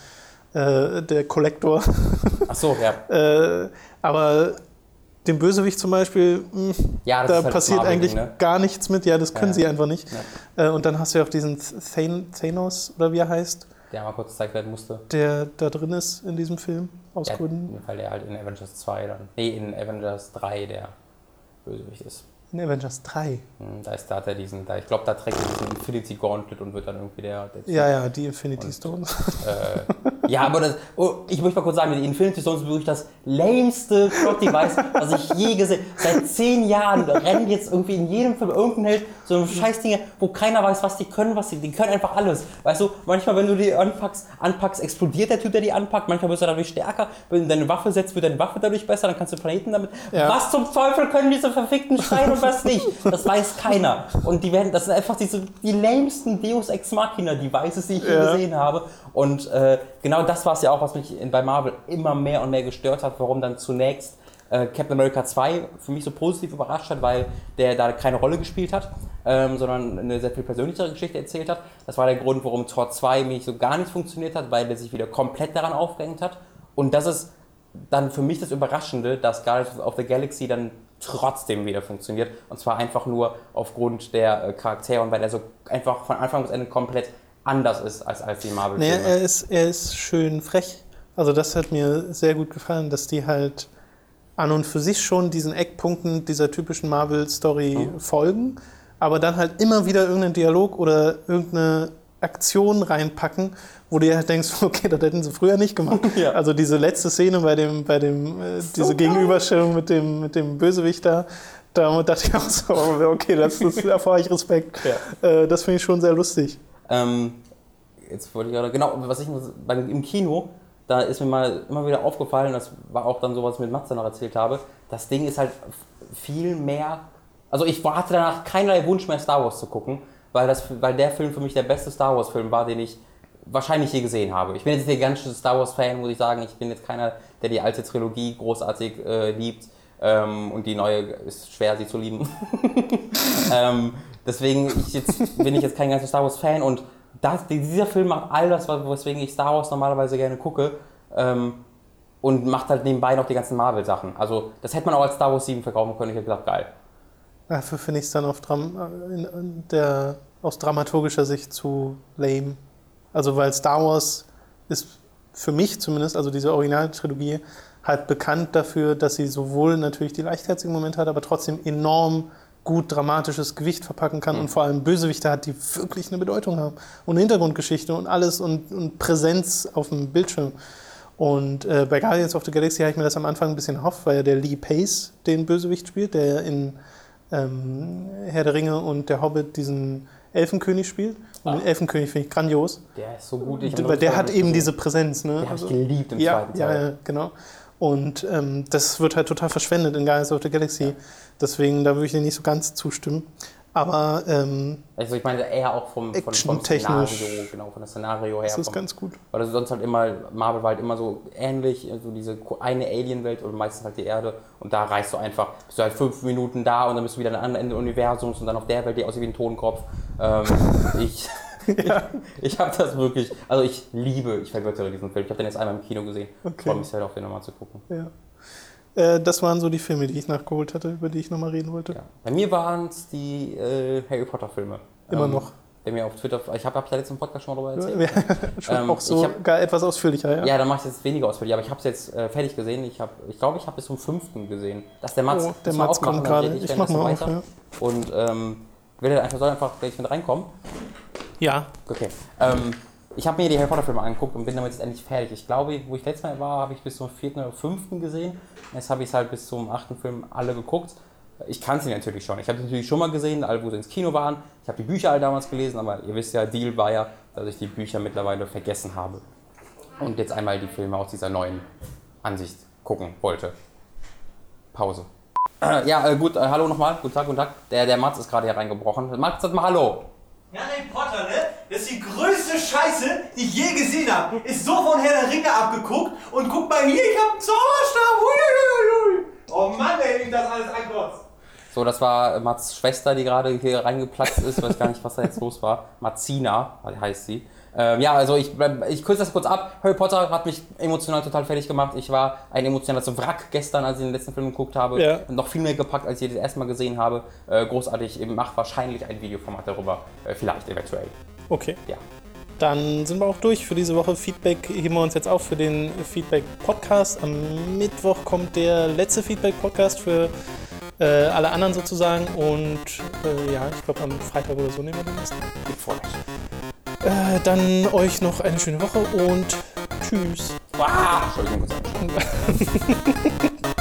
äh, der Kollektor. Ach so, ja. äh, aber dem Bösewicht zum Beispiel, mh, hm, ja, da halt passiert eigentlich ne? gar nichts mit. Ja, das können ja, sie einfach nicht. Äh, und dann hast du ja auch diesen Thanos oder wie er heißt. Der mal kurz gezeigt werden musste. Der da drin ist in diesem Film, aus Gründen. Weil der halt in Avengers 2 dann. Nee, in Avengers 3 der Bösewicht ist. In Avengers 3. Hm, da, ist, da hat er diesen, da, ich glaube, da trägt er diesen Infinity Gauntlet und wird dann irgendwie der. der ja, ja, die Infinity und, Stones. Äh, ja, aber das, oh, ich möchte mal kurz sagen, die Infinity Stones sind wirklich das lämste Plot-Device, was ich je gesehen habe. Seit zehn Jahren rennen jetzt irgendwie in jedem Film irgendein Held so ein Scheißdinge, wo keiner weiß, was die können, was die, die können einfach alles. Weißt du, manchmal, wenn du die anpackst, anpackst, explodiert der Typ, der die anpackt, manchmal wirst du dadurch stärker, wenn du deine Waffe setzt, wird deine Waffe dadurch besser, dann kannst du Planeten damit. Ja. Was zum Teufel können diese verfickten Steine und was nicht. Das weiß keiner. Und die werden, das sind einfach diese, die lämsten Deus Ex Machina Devices, die ich je ja. gesehen habe. Und äh, genau das war es ja auch, was mich bei Marvel immer mehr und mehr gestört hat, warum dann zunächst äh, Captain America 2 für mich so positiv überrascht hat, weil der da keine Rolle gespielt hat, ähm, sondern eine sehr viel persönlichere Geschichte erzählt hat. Das war der Grund, warum Tor 2 mich so gar nicht funktioniert hat, weil der sich wieder komplett daran aufgehängt hat. Und das ist dann für mich das Überraschende, dass Guardians of the Galaxy dann trotzdem wieder funktioniert. Und zwar einfach nur aufgrund der äh, Charaktere und weil er so einfach von Anfang bis Ende komplett anders ist als, als die Marvel-Filme. Naja, er ist, er ist schön frech. Also das hat mir sehr gut gefallen, dass die halt an und für sich schon diesen Eckpunkten dieser typischen Marvel-Story mhm. folgen, aber dann halt immer wieder irgendeinen Dialog oder irgendeine Aktion reinpacken, wo du ja denkst, okay, das hätten sie früher nicht gemacht. Ja. Also diese letzte Szene bei dem, bei dem, äh, diese so Gegenüberstellung mit dem, mit dem Bösewicht da, da dachte ich auch so, okay, das ist, davor ich Respekt. Ja. Äh, das finde ich schon sehr lustig. Ähm, jetzt wollte ich gerade, genau, was ich beim, im Kino, da ist mir mal immer wieder aufgefallen, das war auch dann so, was ich mit Matze noch erzählt habe, das Ding ist halt viel mehr, also ich hatte danach keinerlei Wunsch mehr Star Wars zu gucken, weil, das, weil der Film für mich der beste Star Wars Film war, den ich wahrscheinlich je gesehen habe. Ich bin jetzt nicht der ganze Star Wars Fan, muss ich sagen, ich bin jetzt keiner, der die alte Trilogie großartig äh, liebt ähm, und die neue ist schwer, sie zu lieben. ähm, deswegen ich jetzt, bin ich jetzt kein ganzer Star Wars Fan und das, dieser Film macht all das, weswegen ich Star Wars normalerweise gerne gucke. Ähm, und macht halt nebenbei noch die ganzen Marvel-Sachen. Also, das hätte man auch als Star Wars 7 verkaufen können. Ich hätte gesagt, geil. Dafür finde ich es dann auf Dram in der, aus dramaturgischer Sicht zu lame. Also, weil Star Wars ist für mich zumindest, also diese Originaltrilogie, halt bekannt dafür, dass sie sowohl natürlich die leichtherzigen Momente hat, aber trotzdem enorm gut dramatisches Gewicht verpacken kann mhm. und vor allem Bösewichte hat, die wirklich eine Bedeutung haben und eine Hintergrundgeschichte und alles und, und Präsenz auf dem Bildschirm. Und äh, bei Guardians of the Galaxy habe ich mir das am Anfang ein bisschen erhofft, weil ja der Lee Pace den Bösewicht spielt, der in ähm, Herr der Ringe und der Hobbit diesen Elfenkönig spielt. Und ah. den Elfenkönig finde ich grandios. Der ist so gut. Ich weil der hat eben diese Präsenz. Ne? Der also, habe ich geliebt im ja, zweiten Teil. Ja, genau. Und ähm, das wird halt total verschwendet in Guardians of the Galaxy. Ja. Deswegen, da würde ich dir nicht so ganz zustimmen. Aber ähm, Also ich meine eher auch vom, von, vom. Szenario, genau, von der Szenario her. das ist vom, ganz gut. weil das sonst halt immer, Marvel war halt immer so ähnlich, so diese eine Alien-Welt oder meistens halt die Erde und da reist du einfach, bist du halt fünf Minuten da und dann bist du wieder am anderen Ende des Universums und dann auf der Welt, die aussieht wie ein Totenkopf. Ähm, ich ich, ich habe das wirklich, also ich liebe, ich vergöttere diesen Film. Ich habe den jetzt einmal im Kino gesehen. Okay. Freue mich sehr auf den nochmal zu gucken. Ja. Äh, das waren so die Filme, die ich nachgeholt hatte, über die ich nochmal reden wollte. Ja. Bei mir waren es die äh, Harry Potter Filme. Immer noch. Wer mir auf Twitter, ich habe hab ja letzten Podcast schon mal darüber Ja, erzählt. schon Ähm, auch so ich hab- gar etwas ausführlicher, ja. Ja, dann mache ich jetzt weniger ausführlich, aber ich habe es jetzt äh, fertig gesehen. Ich glaube, ich, glaub, ich habe bis zum fünften gesehen. Das ist der Mats. Oh, der Mats aufmachen, kommt gerade. Ich währenddessen mach mal auf, weiter. Und ähm, will er einfach, soll einfach gleich mit reinkommen. Ja, Okay. Ähm, ich habe mir die Harry Potter Filme angeguckt und bin damit jetzt endlich fertig. Ich glaube, wo ich letztes Mal war, habe ich bis zum vierten oder fünften gesehen. Jetzt habe ich es halt bis zum achten Film alle geguckt. Ich kann sie natürlich schon. Ich habe sie natürlich schon mal gesehen, alle wo sie ins Kino waren. Ich habe die Bücher alle damals gelesen, aber ihr wisst ja, Deal war ja, dass ich die Bücher mittlerweile vergessen habe. Und jetzt einmal die Filme aus dieser neuen Ansicht gucken wollte. Pause. Ja, äh, gut, äh, hallo nochmal. Guten Tag, guten Tag. Der, der Mats ist gerade hier reingebrochen. Mats, sag mal Hallo. Harry Potter, größte Scheiße, die ich je gesehen habe. Ist so von Herr der Ringe abgeguckt und guck mal hier, ich hab einen Zauberstab. Oh Mann, ey, wie das alles ankotzt. So, das war Mats Schwester, die gerade hier reingeplatzt ist. Ich weiß gar nicht, was da jetzt los war. Marzina heißt sie. Ähm, ja, also ich, ich kürze das kurz ab. Harry Potter hat mich emotional total fertig gemacht. Ich war ein emotionales Wrack gestern, als ich den letzten Film geguckt habe. Ja. Noch viel mehr gepackt, als ich das erste Mal gesehen habe. Äh, großartig. Ich mache wahrscheinlich ein Videoformat darüber. Äh, vielleicht, eventuell. okay. Ja. Dann sind wir auch durch für diese Woche. Feedback heben wir uns jetzt auf für den Feedback-Podcast. Am Mittwoch kommt der letzte Feedback-Podcast für äh, alle anderen sozusagen. Und äh, ja, ich glaube am Freitag oder so nehmen wir den nächsten. Geht voll. Äh, dann euch noch eine schöne Woche und tschüss. Ah, Entschuldigung.